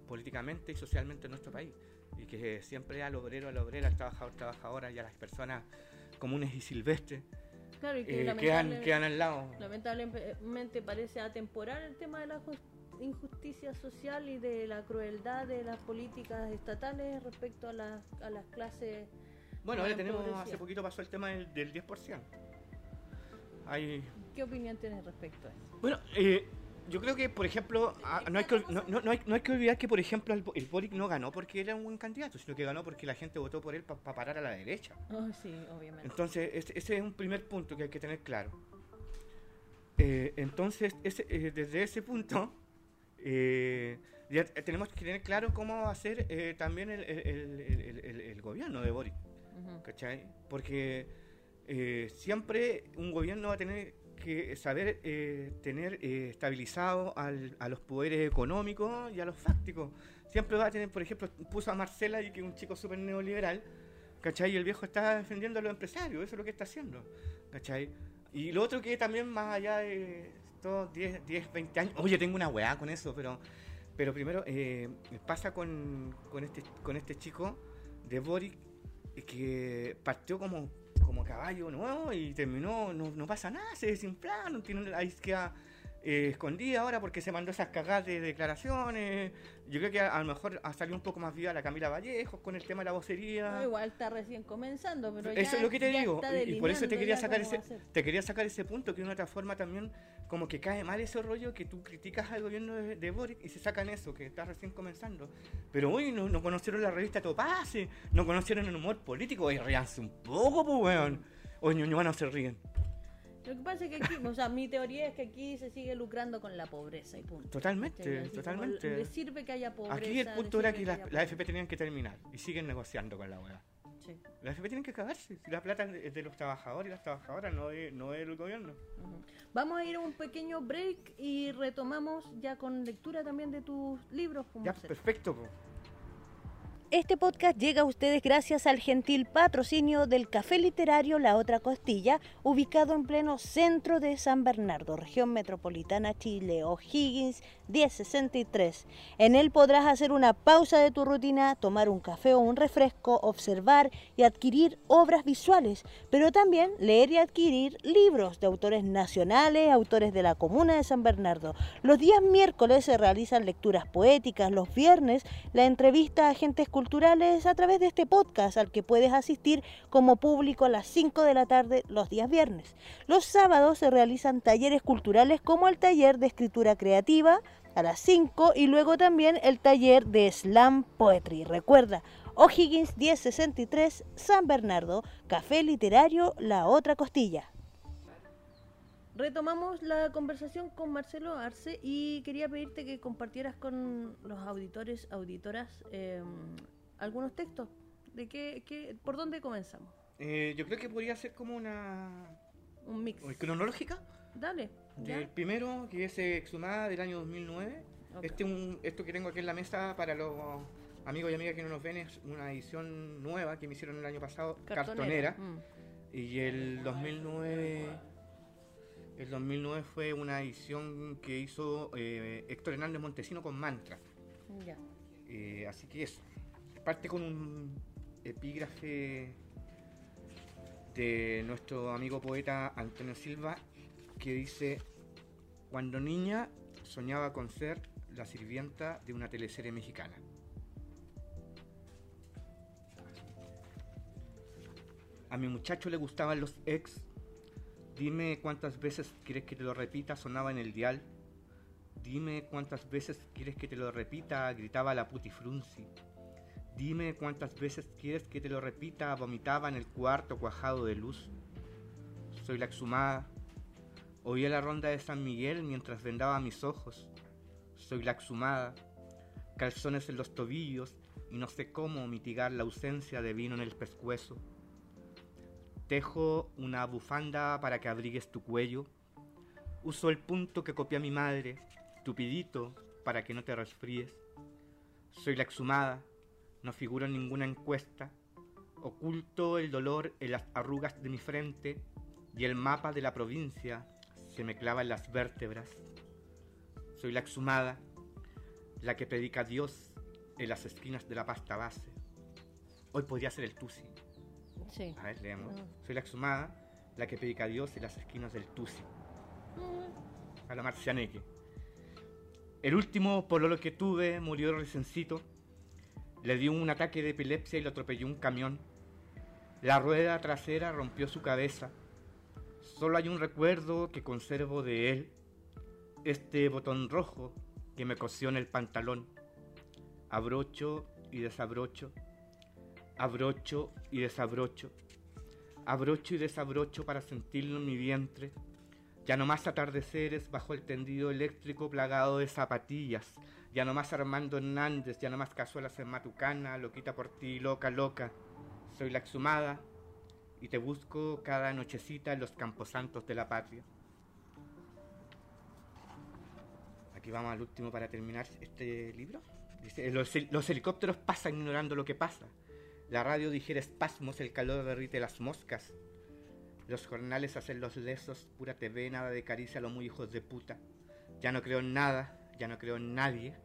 políticamente y socialmente en nuestro país y que siempre al obrero, al obrera, al trabajador, trabajadora y a las personas comunes y silvestres claro, y que eh, quedan, quedan al lado. Lamentablemente parece atemporal el tema de la injusticia social y de la crueldad de las políticas estatales respecto a, la, a las clases. Bueno, ahora tenemos, hace poquito pasó el tema del, del 10%. Hay ¿Qué opinión tienes respecto a eso? Bueno, eh, yo creo que, por ejemplo, ah, no, hay que, no, no, hay, no, hay, que olvidar que, por ejemplo, el, el, Boric no ganó porque era un buen candidato, sino que ganó porque la gente votó por él para parar a la derecha. Oh, sí, obviamente. Entonces, ese, ese, es un primer punto que hay que tener claro. Eh, entonces, ese, eh, desde ese punto, eh, ya tenemos que tener claro cómo va a ser eh, también el, el, el, gobierno de Boric. ¿Cachai? Porque siempre un gobierno va a tener que saber eh, tener eh, estabilizado al, a los poderes económicos y a los fácticos. Siempre va a tener, por ejemplo, puso a Marcela y que un chico súper neoliberal, ¿cachai? Y el viejo está defendiendo a los empresarios, eso es lo que está haciendo, ¿cachai? Y lo otro que también más allá de todos 10, 10 20 años, oye, tengo una weá con eso, pero, pero primero eh, pasa con, con, este, con este chico de Boric que partió como como caballo nuevo y terminó, no, no pasa nada, se desinflaron, tiene ahí queda eh, escondida ahora porque se mandó esas cagadas de declaraciones. Yo creo que a, lo mejor ha salido un poco más viva la Camila Vallejos con el tema de la vocería. igual está recién comenzando, pero Eso es lo que te digo. Y por eso te quería sacar ese te quería sacar ese punto que de una otra forma también como que cae mal ese rollo que tú criticas al gobierno de, de Boric y se sacan eso, que está recién comenzando. Pero hoy no, no conocieron la revista Topase, no conocieron el humor político, oye, ríanse un poco, pues weón. Oye, no se ríen. Lo que pasa es que aquí, o sea, mi teoría es que aquí se sigue lucrando con la pobreza y punto. Totalmente, totalmente. Le sirve que haya pobreza. Aquí el punto era que, las la FP tenían que terminar y siguen negociando con la hueá. Sí. Las FP tienen que acabarse. La plata es de los trabajadores y las trabajadoras, no es, no del gobierno. Vamos a ir a un pequeño break y retomamos ya con lectura también de tus libros. Ya, perfecto. Este podcast llega a ustedes gracias al gentil patrocinio del Café Literario La Otra Costilla, ubicado en pleno centro de San Bernardo, región metropolitana Chile, O'Higgins 1063. En él podrás hacer una pausa de tu rutina, tomar un café o un refresco, observar y adquirir obras visuales, pero también leer y adquirir libros de autores nacionales, autores de la comuna de San Bernardo. Los días miércoles se realizan lecturas poéticas, los viernes la entrevista a agentes culturales a través de este podcast al que puedes asistir como público a las 5 de la tarde los días viernes. Los sábados se realizan talleres culturales como el taller de escritura creativa a las 5 y luego también el taller de slam poetry. Recuerda, O'Higgins 1063 San Bernardo, Café Literario La Otra Costilla. Retomamos la conversación con Marcelo Arce y quería pedirte que compartieras con los auditores, auditoras, em, algunos textos. ¿De qué, qué, ¿Por dónde comenzamos? Eh, yo creo que podría ser como una... Un mix. ¿Cronológica? Dale. El primero, que es Exhumada del año 2009. Este un, esto que tengo aquí en la mesa para los amigos y amigas que no nos ven es una edición nueva que me hicieron el año pasado, cartonera. Mm. Y el 2009 el 2009 fue una edición que hizo eh, Héctor Hernández Montesino con Mantra. Eh, así que eso. Parte con un epígrafe de nuestro amigo poeta Antonio Silva que dice, cuando niña soñaba con ser la sirvienta de una teleserie mexicana. A mi muchacho le gustaban los ex Dime cuántas veces quieres que te lo repita, sonaba en el dial. Dime cuántas veces quieres que te lo repita, gritaba la putifrunzi. Dime cuántas veces quieres que te lo repita, vomitaba en el cuarto cuajado de luz. Soy la exhumada. Oía la ronda de San Miguel mientras vendaba mis ojos. Soy la exhumada. Calzones en los tobillos y no sé cómo mitigar la ausencia de vino en el pescuezo. Tejo una bufanda para que abrigues tu cuello. Uso el punto que copia mi madre, tupidito, para que no te resfríes. Soy la exhumada no figuro en ninguna encuesta, oculto el dolor en las arrugas de mi frente y el mapa de la provincia se me clava en las vértebras. Soy la exhumada, la que predica a Dios en las esquinas de la pasta base. Hoy podría ser el Tusi. Sí. A ver, leemos. Ah. Soy la exhumada, la que predica a Dios en las esquinas del Tusi. Mm. A la marcianeque. El último pololo que tuve murió resencito le dio un ataque de epilepsia y lo atropelló un camión. La rueda trasera rompió su cabeza. Solo hay un recuerdo que conservo de él. Este botón rojo que me cosió el pantalón. Abrocho y desabrocho. Abrocho y desabrocho. Abrocho y desabrocho para sentirlo en mi vientre. Ya no más atardeceres bajo el tendido eléctrico plagado de zapatillas ya no más Armando Hernández, ya no más cazuelas en Matucana, loquita por ti, loca, loca. Soy la exhumada y te busco cada nochecita en los camposantos de la patria. Aquí vamos al último para terminar este libro. Dice, los, helicópteros pasan ignorando lo que pasa. La radio dijera espasmos, el calor derrite las moscas. Los jornales hacen los lesos, pura TV, nada de caricia los muy hijos de puta. Ya no creo en nada, ya no creo en nadie,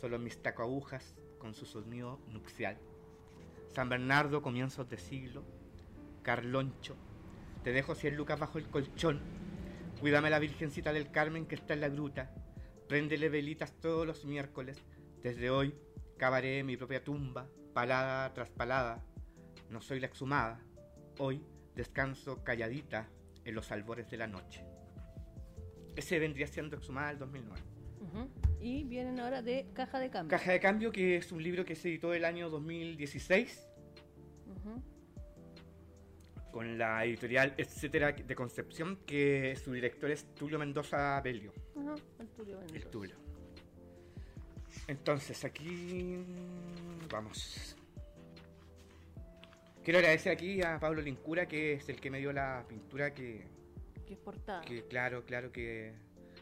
solo mis taco agujas con su sonido nupcial. San Bernardo, comienzos de siglo, Carloncho, te dejo cien lucas bajo el colchón, cuídame la Virgencita del Carmen que está en la gruta, préndele velitas todos los miércoles, desde hoy cavaré mi propia tumba, palada tras palada, no soy la exhumada, hoy descanso calladita en los albores de la noche. Ese vendría siendo exhumada del 2009. Y vienen ahora de Caja de Cambio. Caja de Cambio, que es un libro que se editó el año 2016. Con la editorial Etcétera de Concepción, que su director es Tulio Mendoza Belio. el Tulio Mendoza. El Tulio. Entonces, aquí vamos. Quiero agradecer aquí a Pablo Lincura, que es el que me dio la pintura que. Que es portada. Que, claro, claro, que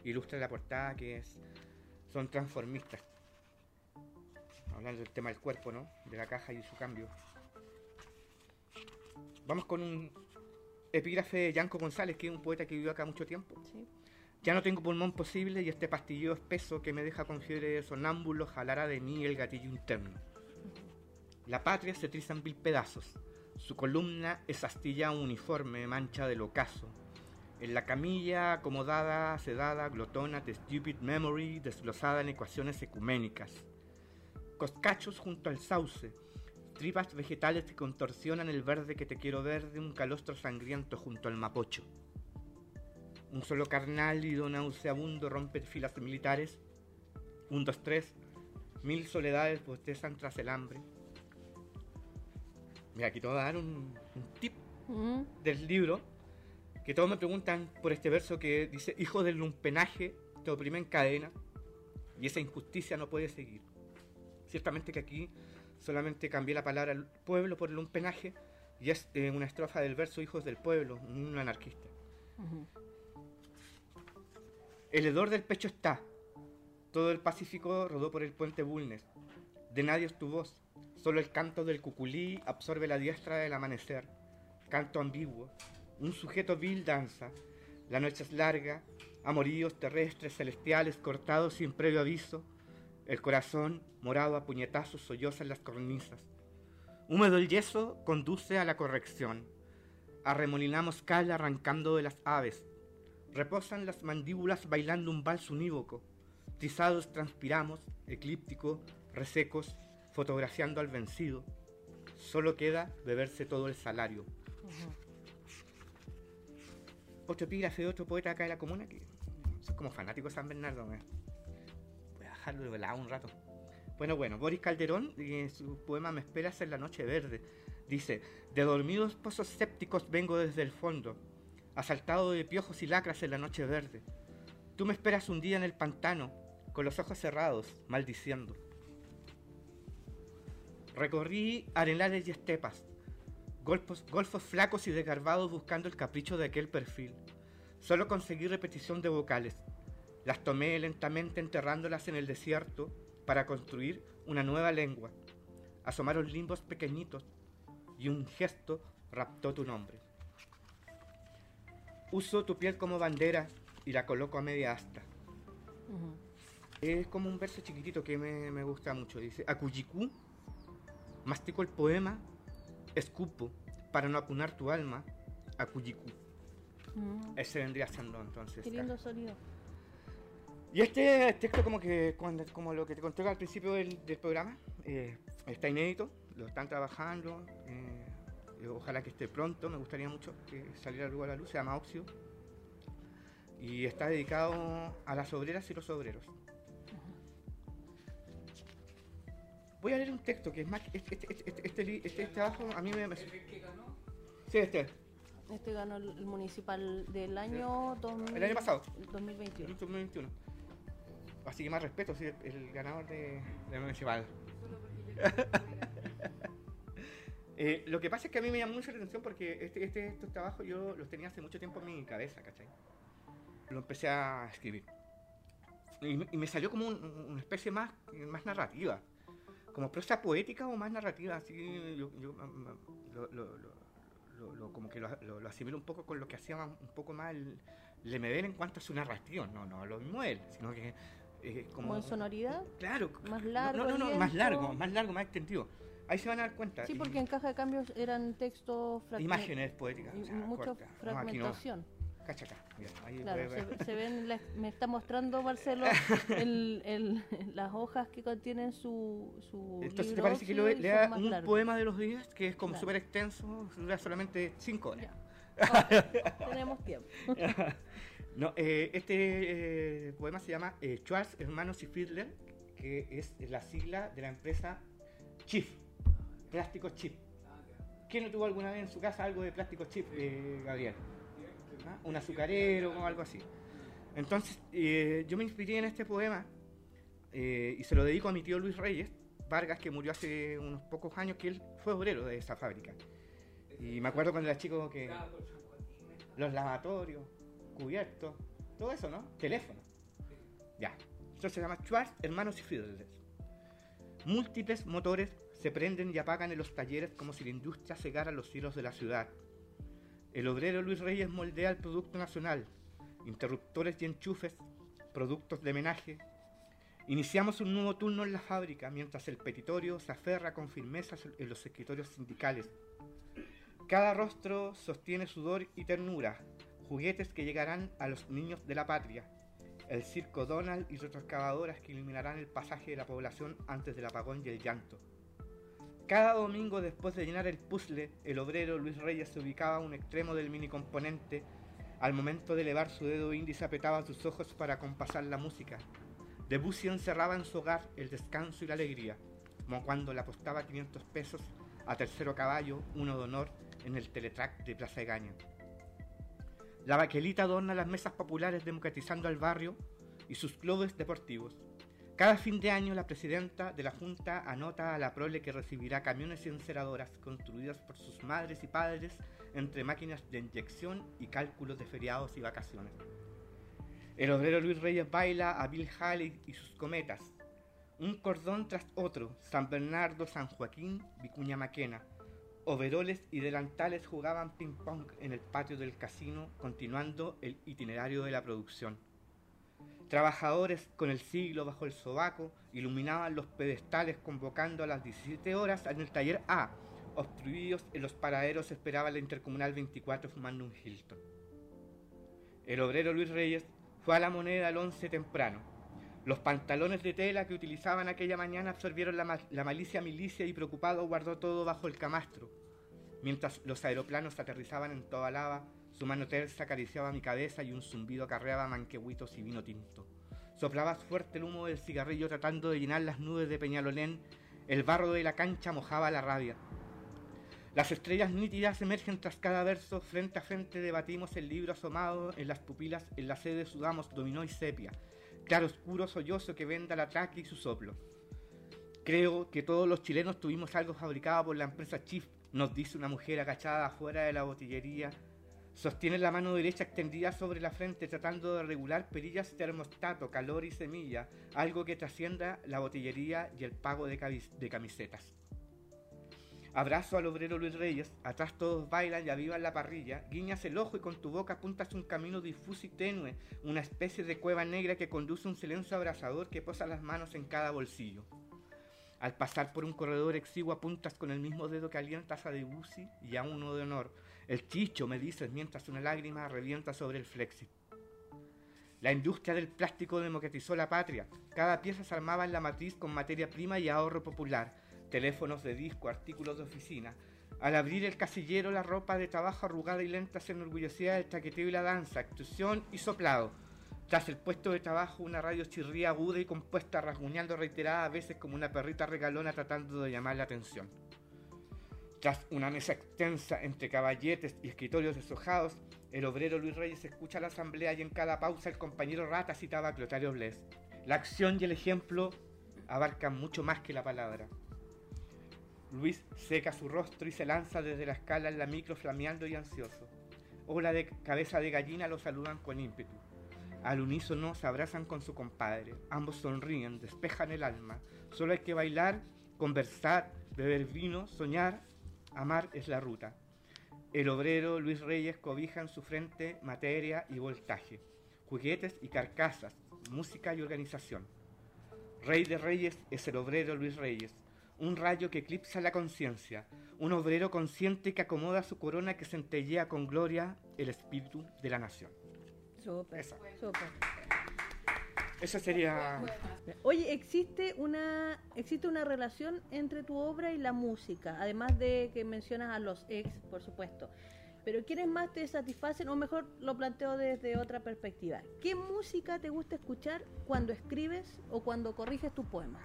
ilustra la portada, que es son transformistas. Hablando del tema del cuerpo, ¿no? De la caja y su cambio. Vamos con un epígrafe de Yanko González, que es un poeta que vivió acá mucho tiempo. Ya no tengo pulmón posible y este pastillo espeso que me deja con fiebre de sonámbulo jalará de mí el gatillo interno. La patria se triza en mil pedazos. Su columna es astilla uniforme, mancha del ocaso en la camilla, acomodada, sedada, glotona de Stupid Memory, desglosada en ecuaciones ecuménicas. Coscachos junto al sauce, tripas vegetales que contorsionan el verde que te quiero ver de un calostro sangriento junto al mapocho. Un solo carnal y nauseabundo rompe filas militares. Un, dos, tres. Mil soledades bostezan tras el hambre. Mira, aquí te voy a dar un, tip mm. del libro que todos me preguntan por este verso que dice, hijo del lumpenaje, te oprime en cadena y esa injusticia no puede seguir. Ciertamente que aquí solamente cambié la palabra pueblo por el lumpenaje y es eh, una estrofa del verso Hijos del Pueblo, un anarquista. El hedor del pecho está, todo el Pacífico rodó por el puente Bulnes, de nadie es tu voz, solo el canto del cuculí absorbe la diestra del amanecer, canto ambiguo, un sujeto vil danza. La noche es larga, amoríos terrestres celestiales cortados sin previo aviso. El corazón, morado a puñetazos, solloza en las cornisas. Húmedo el yeso conduce a la corrección. Arremolinamos cal arrancando de las aves. Reposan las mandíbulas bailando un vals unívoco. Tizados transpiramos, eclíptico, resecos, fotografiando al vencido. Solo queda beberse todo el salario otro epígrafe de otro poeta acá de la comuna que como fanático de San Bernardo. A dejarlo de lado un rato. Bueno, bueno, Boris Calderón, en su poema Me esperas en la noche verde, dice, de dormidos pozos sépticos vengo desde el fondo, asaltado de piojos y lacras en la noche verde. Tú me esperas un día en el pantano, con los ojos cerrados, maldiciendo. Recorrí arenales y estepas, golfos, golfos flacos y desgarbados buscando el capricho de aquel perfil. Solo conseguí repetición de vocales. Las tomé lentamente enterrándolas en el desierto para construir una nueva lengua. Asomaron limbos pequeñitos y un gesto raptó tu nombre. Uso tu piel como bandera y la coloco a media asta. Es como un verso chiquitito que me, gusta mucho. Dice, Akuyikú, mastico el poema, escupo, para no apunar tu alma, Akuyikú. Ese vendría siendo entonces. Qué lindo sonido. Y este texto como que como lo que te conté al principio del, programa, eh, está inédito, lo están trabajando, eh, ojalá que esté pronto, me gustaría mucho que saliera luego a la luz, se llama Oxio, y está dedicado a las obreras y los obreros. Voy a leer un texto que es más... Este, este, este, este, este trabajo a mí me... me... Sí, este. Este ganó el municipal del año... el año pasado. 2021. 2021. Así que más respeto, sí, el ganador de, de municipal. eh, lo que pasa es que a mí me llama mucho la atención porque este, este, estos trabajos yo los tenía hace mucho tiempo en mi cabeza, ¿cachai? Lo empecé a escribir. Y, me salió como una especie más, más narrativa. Como prosa poética o más narrativa. Así yo, yo lo, como que lo, asimilo un poco con lo que hacía un poco más el Lemebel en cuanto a su narración. No, no lo mismo él, sino que como, en sonoridad? Claro. Más largo. No, no, no, más largo, más largo, más extendido. Ahí se van a dar cuenta. Sí, porque en caja de cambios eran textos Imágenes poéticas. Y mucha fragmentación. Cacha acá. ahí claro, se, ven, me está mostrando Marcelo el, las hojas que contienen su, su Entonces, ¿te parece que lo, lea un poema de los días que es como súper extenso, dura solamente cinco horas? tenemos tiempo. No, eh, este eh, poema se llama eh, Schwarz, Hermanos y Fiedler, que es la sigla de la empresa Chip, Plástico Chip. ¿Quién no tuvo alguna vez en su casa algo de plástico chip, Gabriel? ¿Ah? Un azucarero o algo así. Entonces, yo me inspiré en este poema y se lo dedico a mi tío Luis Reyes Vargas, que murió hace unos pocos años, que él fue obrero de esa fábrica. Y me acuerdo cuando era chico que los lavatorios, cubierto, todo eso, ¿no? Teléfono. Ya. Esto se llama Schwarz, Hermanos y Fiedler. Múltiples motores se prenden y apagan en los talleres como si la industria cegara los cielos de la ciudad. El obrero Luis Reyes moldea el producto nacional, interruptores y enchufes, productos de menaje. Iniciamos un nuevo turno en la fábrica mientras el petitorio se aferra con firmeza en los escritorios sindicales. Cada rostro sostiene sudor y ternura, juguetes que llegarán a los niños de la patria, el circo Donald y retroexcavadoras que iluminarán el pasaje de la población antes del apagón y el llanto. Cada domingo después de llenar el puzzle, el obrero Luis Reyes se ubicaba a un extremo del mini componente. Al momento de elevar su dedo índice apretaba sus ojos para compasar la música. Debussy encerraba en su hogar el descanso y la alegría, como cuando le apostaba 500 pesos a tercero caballo, uno de honor, en el teletrack de Plaza Egaña. La baquelita adorna las mesas populares democratizando al barrio y sus clubes deportivos. Cada fin de año la presidenta de la Junta anota a la prole que recibirá camiones y enceradoras construidas por sus madres y padres entre máquinas de inyección y cálculos de feriados y vacaciones. El obrero Luis Reyes baila a Bill Haley y sus cometas. Un cordón tras otro, San Bernardo, San Joaquín, Vicuña Maquena, overoles y delantales jugaban ping-pong en el patio del casino, continuando el itinerario de la producción. Trabajadores con el siglo bajo el sobaco iluminaban los pedestales convocando a las 17 horas en el taller A. Obstruidos en los paraderos esperaba la intercomunal 24 fumando un Hilton. El obrero Luis Reyes fue a la moneda al 11 temprano. Los pantalones de tela que utilizaban aquella mañana absorbieron la, malicia milicia y preocupado guardó todo bajo el camastro. Mientras los aeroplanos aterrizaban en toda lava, su mano tersa acariciaba mi cabeza y un zumbido acarreaba manquehuitos y vino tinto. Soplaba fuerte el humo del cigarrillo tratando de llenar las nubes de Peñalolén. El barro de la cancha mojaba la rabia. Las estrellas nítidas emergen tras cada verso, frente a frente debatimos el libro asomado, en las pupilas, en la sede sudamos dominó y sepia, claro oscuro sollozo que venda el ataque y su soplo. Creo que todos los chilenos tuvimos algo fabricado por la empresa Chief, nos dice una mujer agachada afuera de la botillería. Sostiene la mano derecha extendida sobre la frente tratando de regular perillas termostato, calor y semilla, algo que trascienda la botillería y el pago de camisetas. Abrazo al obrero Luis Reyes, atrás todos bailan y avivan la parrilla, guiñas el ojo y con tu boca apuntas un camino difuso y tenue, una especie de cueva negra que conduce un silencio abrasador que posa las manos en cada bolsillo. Al pasar por un corredor exiguo apuntas con el mismo dedo que alientas a Debussy y a uno de honor. El chicho, me dices, mientras una lágrima revienta sobre el flexi. La industria del plástico democratizó la patria. Cada pieza se armaba en la matriz con materia prima y ahorro popular. Teléfonos de disco, artículos de oficina. Al abrir el casillero, la ropa de trabajo arrugada y lenta se enorgullecía del chaqueteo y la danza, actuación y soplado. Tras el puesto de trabajo, una radio chirría aguda y compuesta, rasguñando reiterada a veces como una perrita regalona tratando de llamar la atención. Tras una mesa extensa entre caballetes y escritorios deshojados, el obrero Luis Reyes escucha la asamblea y en cada pausa el compañero Rata citaba a Clotario Bles. La acción y el ejemplo abarcan mucho más que la palabra. Luis seca su rostro y se lanza desde la escala en la micro flameando y ansioso. Ola de cabeza de gallina lo saludan con ímpetu. Al unísono se abrazan con su compadre. Ambos sonríen, despejan el alma. Solo hay que bailar, conversar, beber vino, soñar. Amar es la ruta. El obrero Luis Reyes cobija en su frente materia y voltaje, juguetes y carcasas, música y organización. Rey de Reyes es el obrero Luis Reyes, un rayo que eclipsa la conciencia, un obrero consciente que acomoda su corona que centellea con gloria el espíritu de la nación. Súper, súper. Eso sería. Oye, existe una existe una relación entre tu obra y la música, además de que mencionas a los ex, por supuesto. Pero ¿quiénes más te satisfacen? O mejor lo planteo desde otra perspectiva. ¿Qué música te gusta escuchar cuando escribes o cuando corriges tu poema?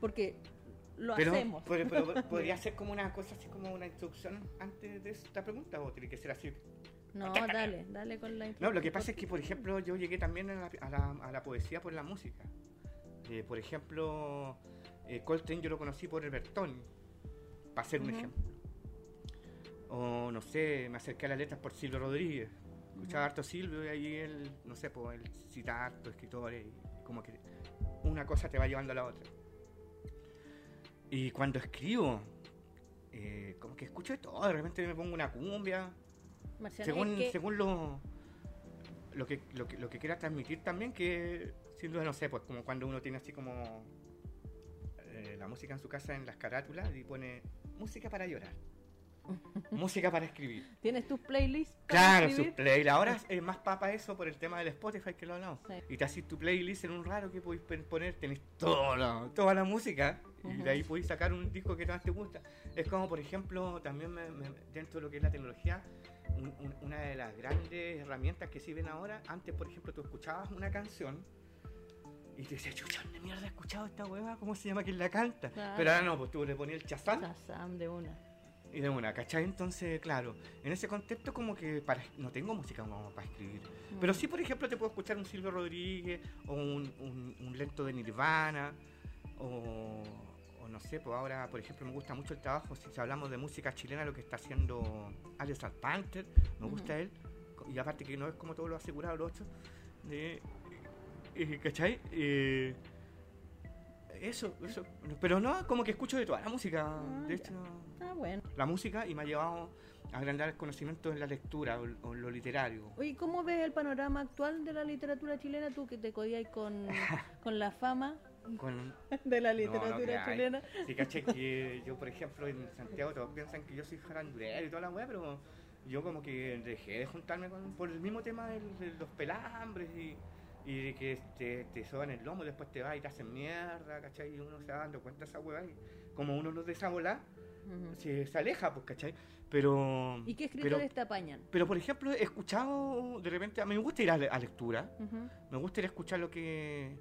Porque lo hacemos. Pero, podría ser como una cosa así como una instrucción antes de esta pregunta o tiene que ser así no, dale, dale con la No, lo que pasa es que, por ejemplo, yo llegué también a la, poesía por la música. Eh, por ejemplo, eh, Coltrane yo lo conocí por el Bertoni, para hacer un ejemplo. O, no sé, me acerqué a las letras por Silvio Rodríguez. Escuchaba harto Silvio y ahí él, no sé, pues él cita harto escritores y como que una cosa te va llevando a la otra. Y cuando escribo, eh, como que escucho de todo, de repente me pongo una cumbia, según, según lo, lo, que, lo, que, lo que quiera transmitir también, que sin duda no sé, pues como cuando uno tiene así como eh, la música en su casa en las carátulas y pone música para llorar. música para escribir. ¿Tienes tus playlists? Claro, sus playlists. Ahora es más papa eso por el tema del Spotify que lo hablamos. Y te haces tu playlist en un raro que podéis poner, tenés toda toda la música y de ahí podéis sacar un disco que más te gusta. Es como, por ejemplo, también dentro de lo que es la tecnología, una de las grandes herramientas que sirven ahora, antes por ejemplo tú escuchabas una canción y te decías, chucha, ¿dónde mierda he escuchado esta hueva? ¿Cómo se llama quien la canta? Pero ahora no, pues tú le ponías el chazán. Chazam de una. Y de una, ¿cachai? Entonces, claro, en ese contexto como que para, no tengo música como para escribir. Mm. Pero sí, por ejemplo, te puedo escuchar un Silvio Rodríguez o un, un lento de Nirvana o no sé, pues ahora, por ejemplo, me gusta mucho el trabajo, si hablamos de música chilena, lo que está haciendo Alex Panther, me gusta él, y aparte que no es como todo lo asegurado los otros, eh, ¿cachai? Eh, eso, eso, pero no, como que escucho de toda la música, ah, de hecho, ah, bueno. la música y me ha llevado a agrandar el conocimiento en la lectura o, en lo literario. Oye, ¿cómo ves el panorama actual de la literatura chilena, tú que te codías con, con la fama? de la literatura chilena. Sí, caché que yo, por ejemplo, en Santiago todos piensan que yo soy farandulero y toda la weá, pero yo como que dejé de juntarme con, por el mismo tema de, los pelambres y, y de que te, te soban el lomo, después te vas y te hacen mierda, ¿cachai? Y uno se va dando cuenta de esa weá y como uno no desabola, se, aleja, pues, ¿cachai? Pero... ¿Y qué escritores te apañan? Pero, por ejemplo, he escuchado, de repente, a mí me gusta ir a, lectura, me gusta ir a escuchar lo que,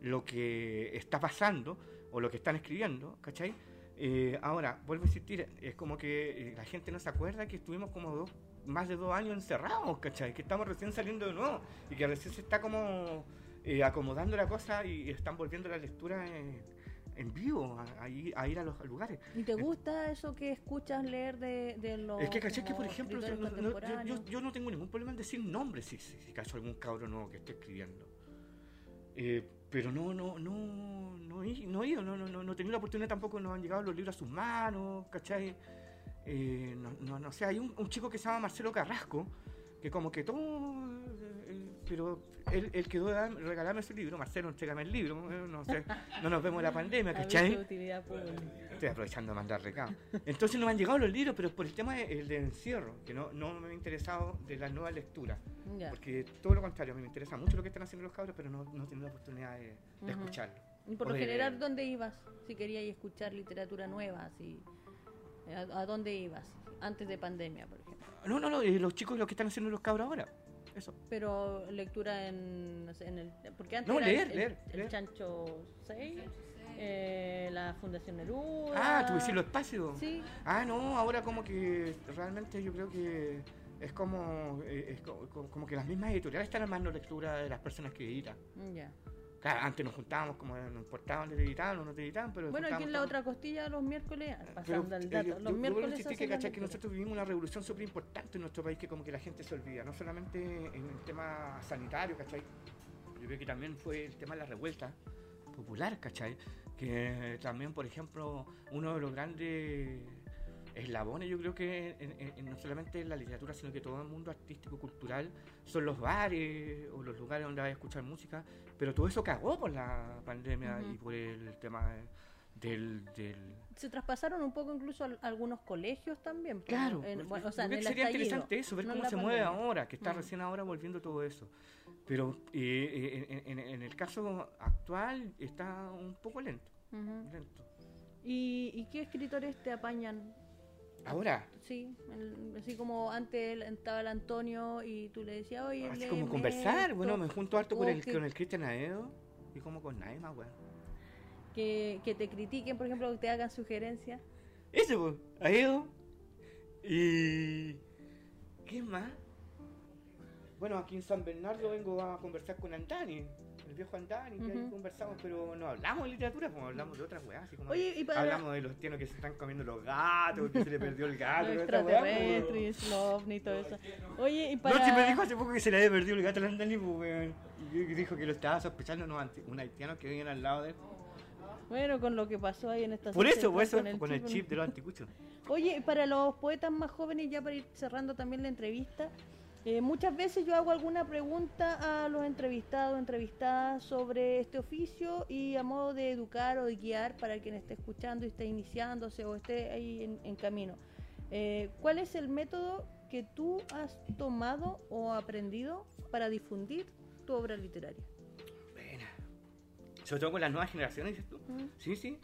lo que está pasando o lo que están escribiendo, ¿cachai? Eh, ahora, vuelvo a insistir, es como que eh, la gente no se acuerda que estuvimos como dos, más de dos años encerrados, ¿cachai? Que estamos recién saliendo de nuevo y que recién se está como eh, acomodando la cosa y están volviendo la lectura en, vivo, a, ir, a, ir, a los lugares. ¿Y te gusta eso que escuchas leer de, de los... Es que, ¿cachai? Que, por ejemplo, yo, no tengo ningún problema en decir nombres si, si, si caso algún cabrón nuevo que esté escribiendo. Eh, pero no, no, no, no, he, no he ido, no, no, no, no he tenido la oportunidad tampoco, no han llegado los libros a sus manos, ¿cachai? Eh, no, no, no sé, hay un, chico que se llama Marcelo Carrasco, que como que todo, eh, eh pero él, él, quedó de regalarme ese libro, Marcelo, entrégame el libro, no sé, no nos vemos en la pandemia, ¿cachai? Estoy aprovechando de mandar recados. Entonces no me han llegado los libros, pero por el tema del de encierro, que no, no me ha interesado de la nueva lectura. Porque todo lo contrario, a mí me interesa mucho lo que están haciendo los cabros, pero no, no he tenido la oportunidad de, escucharlo. ¿Y por lo general dónde ibas? Si querías escuchar literatura nueva, así, ¿a, dónde ibas? Antes de pandemia, por ejemplo. No, no, no, eh, los chicos lo que están haciendo los cabros ahora. Eso. Pero lectura en, en el... Porque antes no, era leer, el, leer, el, Chancho 6, eh, la Fundación Neruda... Ah, tú decís los espacios. Sí. Ah, no, ahora como que realmente yo creo que es como, eh, es como, que las mismas editoriales están armando lectura de las personas que editan. Ya. Claro, antes nos juntábamos como nos importaban de editar o no te editaban, pero... Bueno, aquí en la otra costilla los miércoles, pasando el dato, los miércoles... que, que nosotros vivimos una revolución súper importante en nuestro país que como que la gente se olvida, no solamente en el tema sanitario, ¿cachai? Yo creo que también fue el tema de la revuelta popular, ¿cachai? Que también, por ejemplo, uno de los grandes eslabones, yo creo que no solamente en la literatura, sino que todo el mundo artístico, cultural, son los bares o los lugares donde vas a escuchar música, pero todo eso cagó por la pandemia y por el tema del, Se traspasaron un poco incluso a algunos colegios también. Claro, o sea, sería interesante eso, ver cómo se mueve ahora, que está recién ahora volviendo todo eso. Pero eh, eh, en, el caso actual está un poco lento. lento. ¿Y, ¿Y qué escritores te apañan ¿Ahora? Sí, así como antes estaba el Antonio y tú le decías, oye, Así como conversar, bueno, me junto harto con el, con el Cristian Aedo y como con nadie más, weón. Que, que te critiquen, por ejemplo, que te hagan sugerencias. Eso, pues, Aedo. Y... ¿Qué más? Bueno, aquí en San Bernardo vengo a conversar con Antani el viejo Andani, que ahí conversamos, pero no hablamos de literatura, pues hablamos de otras weas, así como hablamos de los tienos que se están comiendo los gatos, que se le perdió el gato, los extraterrestres, ovni y todo eso. Oye, y para... No, si me dijo hace poco que se le había perdido el gato al Andani, pues y dijo que lo estaba sospechando unos un haitianos que venían al lado de él. Bueno, con lo que pasó ahí en esta Por eso, por eso, con el, con chip, el chip de los anticuchos. Oye, para los poetas más jóvenes, ya para ir cerrando también la entrevista, eh, muchas veces yo hago alguna pregunta a los entrevistados, entrevistadas sobre este oficio y a modo de educar o de guiar para quien esté escuchando y esté iniciándose o esté ahí en, camino. Eh, ¿Cuál es el método que tú has tomado o aprendido para difundir tu obra literaria? Bueno, sobre todo con las nuevas generaciones, dices tú. Sí, sí.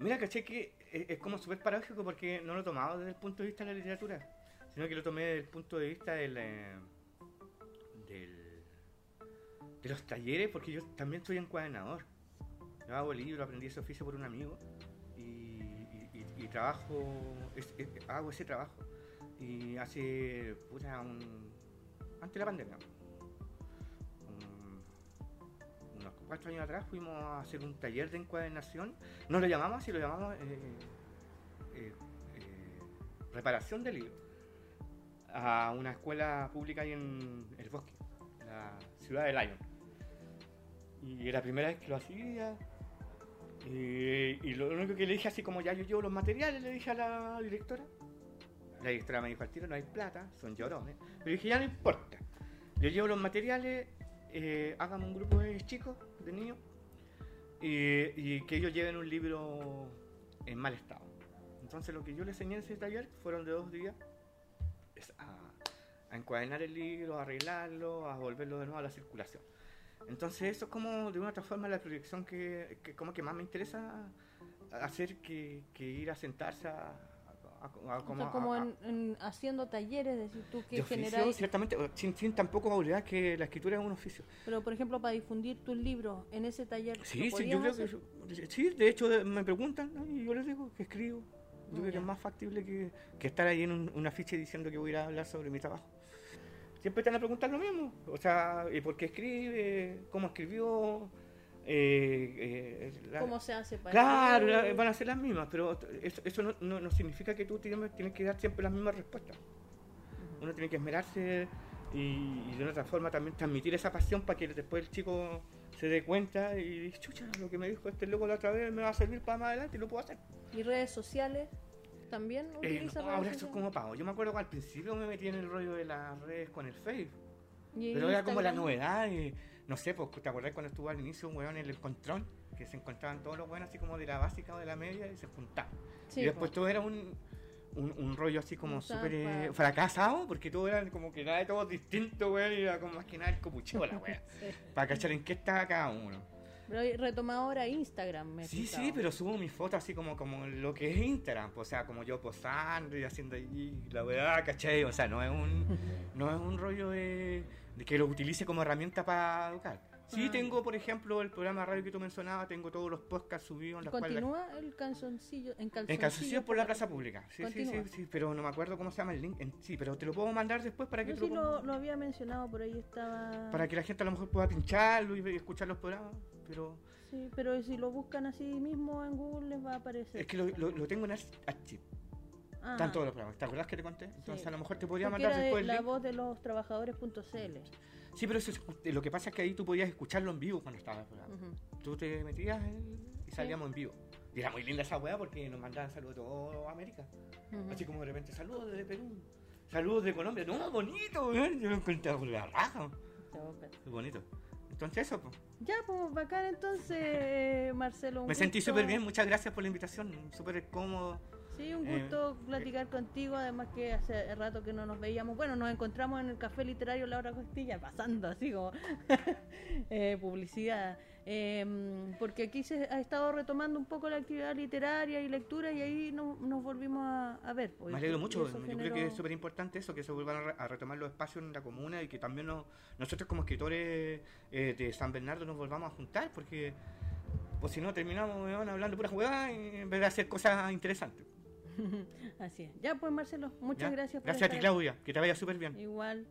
Mira, caché que es, es como súper paradójico porque no lo he tomado desde el punto de vista de la literatura sino que lo tomé desde el punto de vista del, eh, de los talleres, porque yo también soy encuadernador. Yo hago libros, aprendí ese oficio por un amigo y, trabajo, hago ese trabajo. Y hace, puta, un, antes de la pandemia, unos cuatro años atrás fuimos a hacer un taller de encuadernación. No lo llamamos así, lo llamamos eh, eh, reparación de libros a una escuela pública ahí en el bosque, la ciudad de Lyon. Y era la primera vez que lo hacía. Y, lo único que le dije, así como ya yo llevo los materiales, le dije a la directora. La directora me dijo al tiro, no hay plata, son llorones. Pero dije, ya no importa. Yo llevo los materiales, eh, hágame un grupo de chicos, de niños, y, que ellos lleven un libro en mal estado. Entonces lo que yo les enseñé en ese taller fueron de dos días a, encuadernar el libro, a arreglarlo, a volverlo de nuevo a la circulación. Entonces eso es como de una otra forma la proyección que, como que más me interesa hacer que, ir a sentarse como, en, haciendo talleres, decir tú que generáis... ciertamente, sin, sin, tampoco olvidar que la escritura es un oficio. Pero, por ejemplo, para difundir tus libros en ese taller... Sí, sí, yo creo que... Sí, de hecho me preguntan y yo les digo que escribo. Yo creo que es más factible que, que estar ahí en un, una ficha diciendo que voy a ir a hablar sobre mi trabajo. Siempre van a preguntar lo mismo. O sea, ¿por qué escribe? ¿Cómo escribió? Eh, eh, ¿Cómo se hace para Claro, van a ser las mismas, pero eso, no, no, significa que tú tienes, que dar siempre las mismas respuestas. Uno tiene que esmerarse y, de otra forma también transmitir esa pasión para que después el chico se dé cuenta y dice, chucha, lo que me dijo este loco la otra vez me va a servir para más adelante y lo puedo hacer. ¿Y redes sociales? ¿También eh, ahora eso es como pago. Yo me acuerdo que al principio me metí en el rollo de las redes con el Facebook. Pero era como la novedad. Y, no sé, pues te acordás cuando estuvo al inicio un weón en el encontrón, que se encontraban todos los weones así como de la básica o de la media y se juntaban. y después todo era un, un, rollo así como súper eh, fracasado, porque todo era como que nada de todo distinto, weón, y era como más que nada el copucheo la weón. Para cachar en qué estaba cada uno. Pero retomado ahora Instagram, me Sí, sí, pero subo mis fotos así como, como lo que es Instagram, pues, o sea, como yo posando y haciendo ahí la weá, ¿cachai? O sea, no es un, no es un rollo de de que lo utilice como herramienta para educar. Sí, ah. tengo, por ejemplo, el programa de radio que tú mencionabas, tengo todos los podcasts subidos en la ¿Continúa el canzoncillo? En calzoncillo, en calzoncillo por la plaza pública. Sí, sí, sí, sí, pero no me acuerdo cómo se llama el link. sí, pero te lo puedo mandar después para que tú sí lo, lo, había mencionado, por ahí estaba... Para que la gente a lo mejor pueda pincharlo y escuchar los programas, pero... Sí, pero si lo buscan así mismo en Google les va a aparecer. Es que lo, lo, tengo en Archive. Ah. Están todos los programas. ¿Te acuerdas que te conté? Entonces a lo mejor te podría mandar después. la voz de los trabajadores.cl. Sí, pero eso lo que pasa es que ahí tú podías escucharlo en vivo cuando estaba el programa. Tú te metías y salíamos en vivo. Y era muy linda esa weá porque nos mandaban saludos de toda América. Así como de repente, saludos desde Perú, saludos de Colombia. No, bonito, weón. Yo lo encontré la raja. Muy bonito. Entonces eso, pues. Ya, pues bacán entonces, Marcelo. Me sentí súper bien, muchas gracias por la invitación, súper cómodo. Sí, un gusto eh, platicar contigo, además que hace rato que no nos veíamos. Bueno, nos encontramos en el Café Literario Laura Costilla, pasando así como eh, publicidad. Em, porque aquí se ha estado retomando un poco la actividad literaria y lectura y ahí nos volvimos a, ver. Pues, Me alegro mucho, yo creo que es súper importante eso, que se vuelvan a, retomar los espacios en la comuna y que también nosotros como escritores eh, de San Bernardo nos volvamos a juntar, porque pues si no terminamos hablando pura jugada en vez de hacer cosas interesantes. Así es. Ya pues Marcelo, muchas gracias. Por gracias a ti Claudia, que te vaya súper bien. Igual.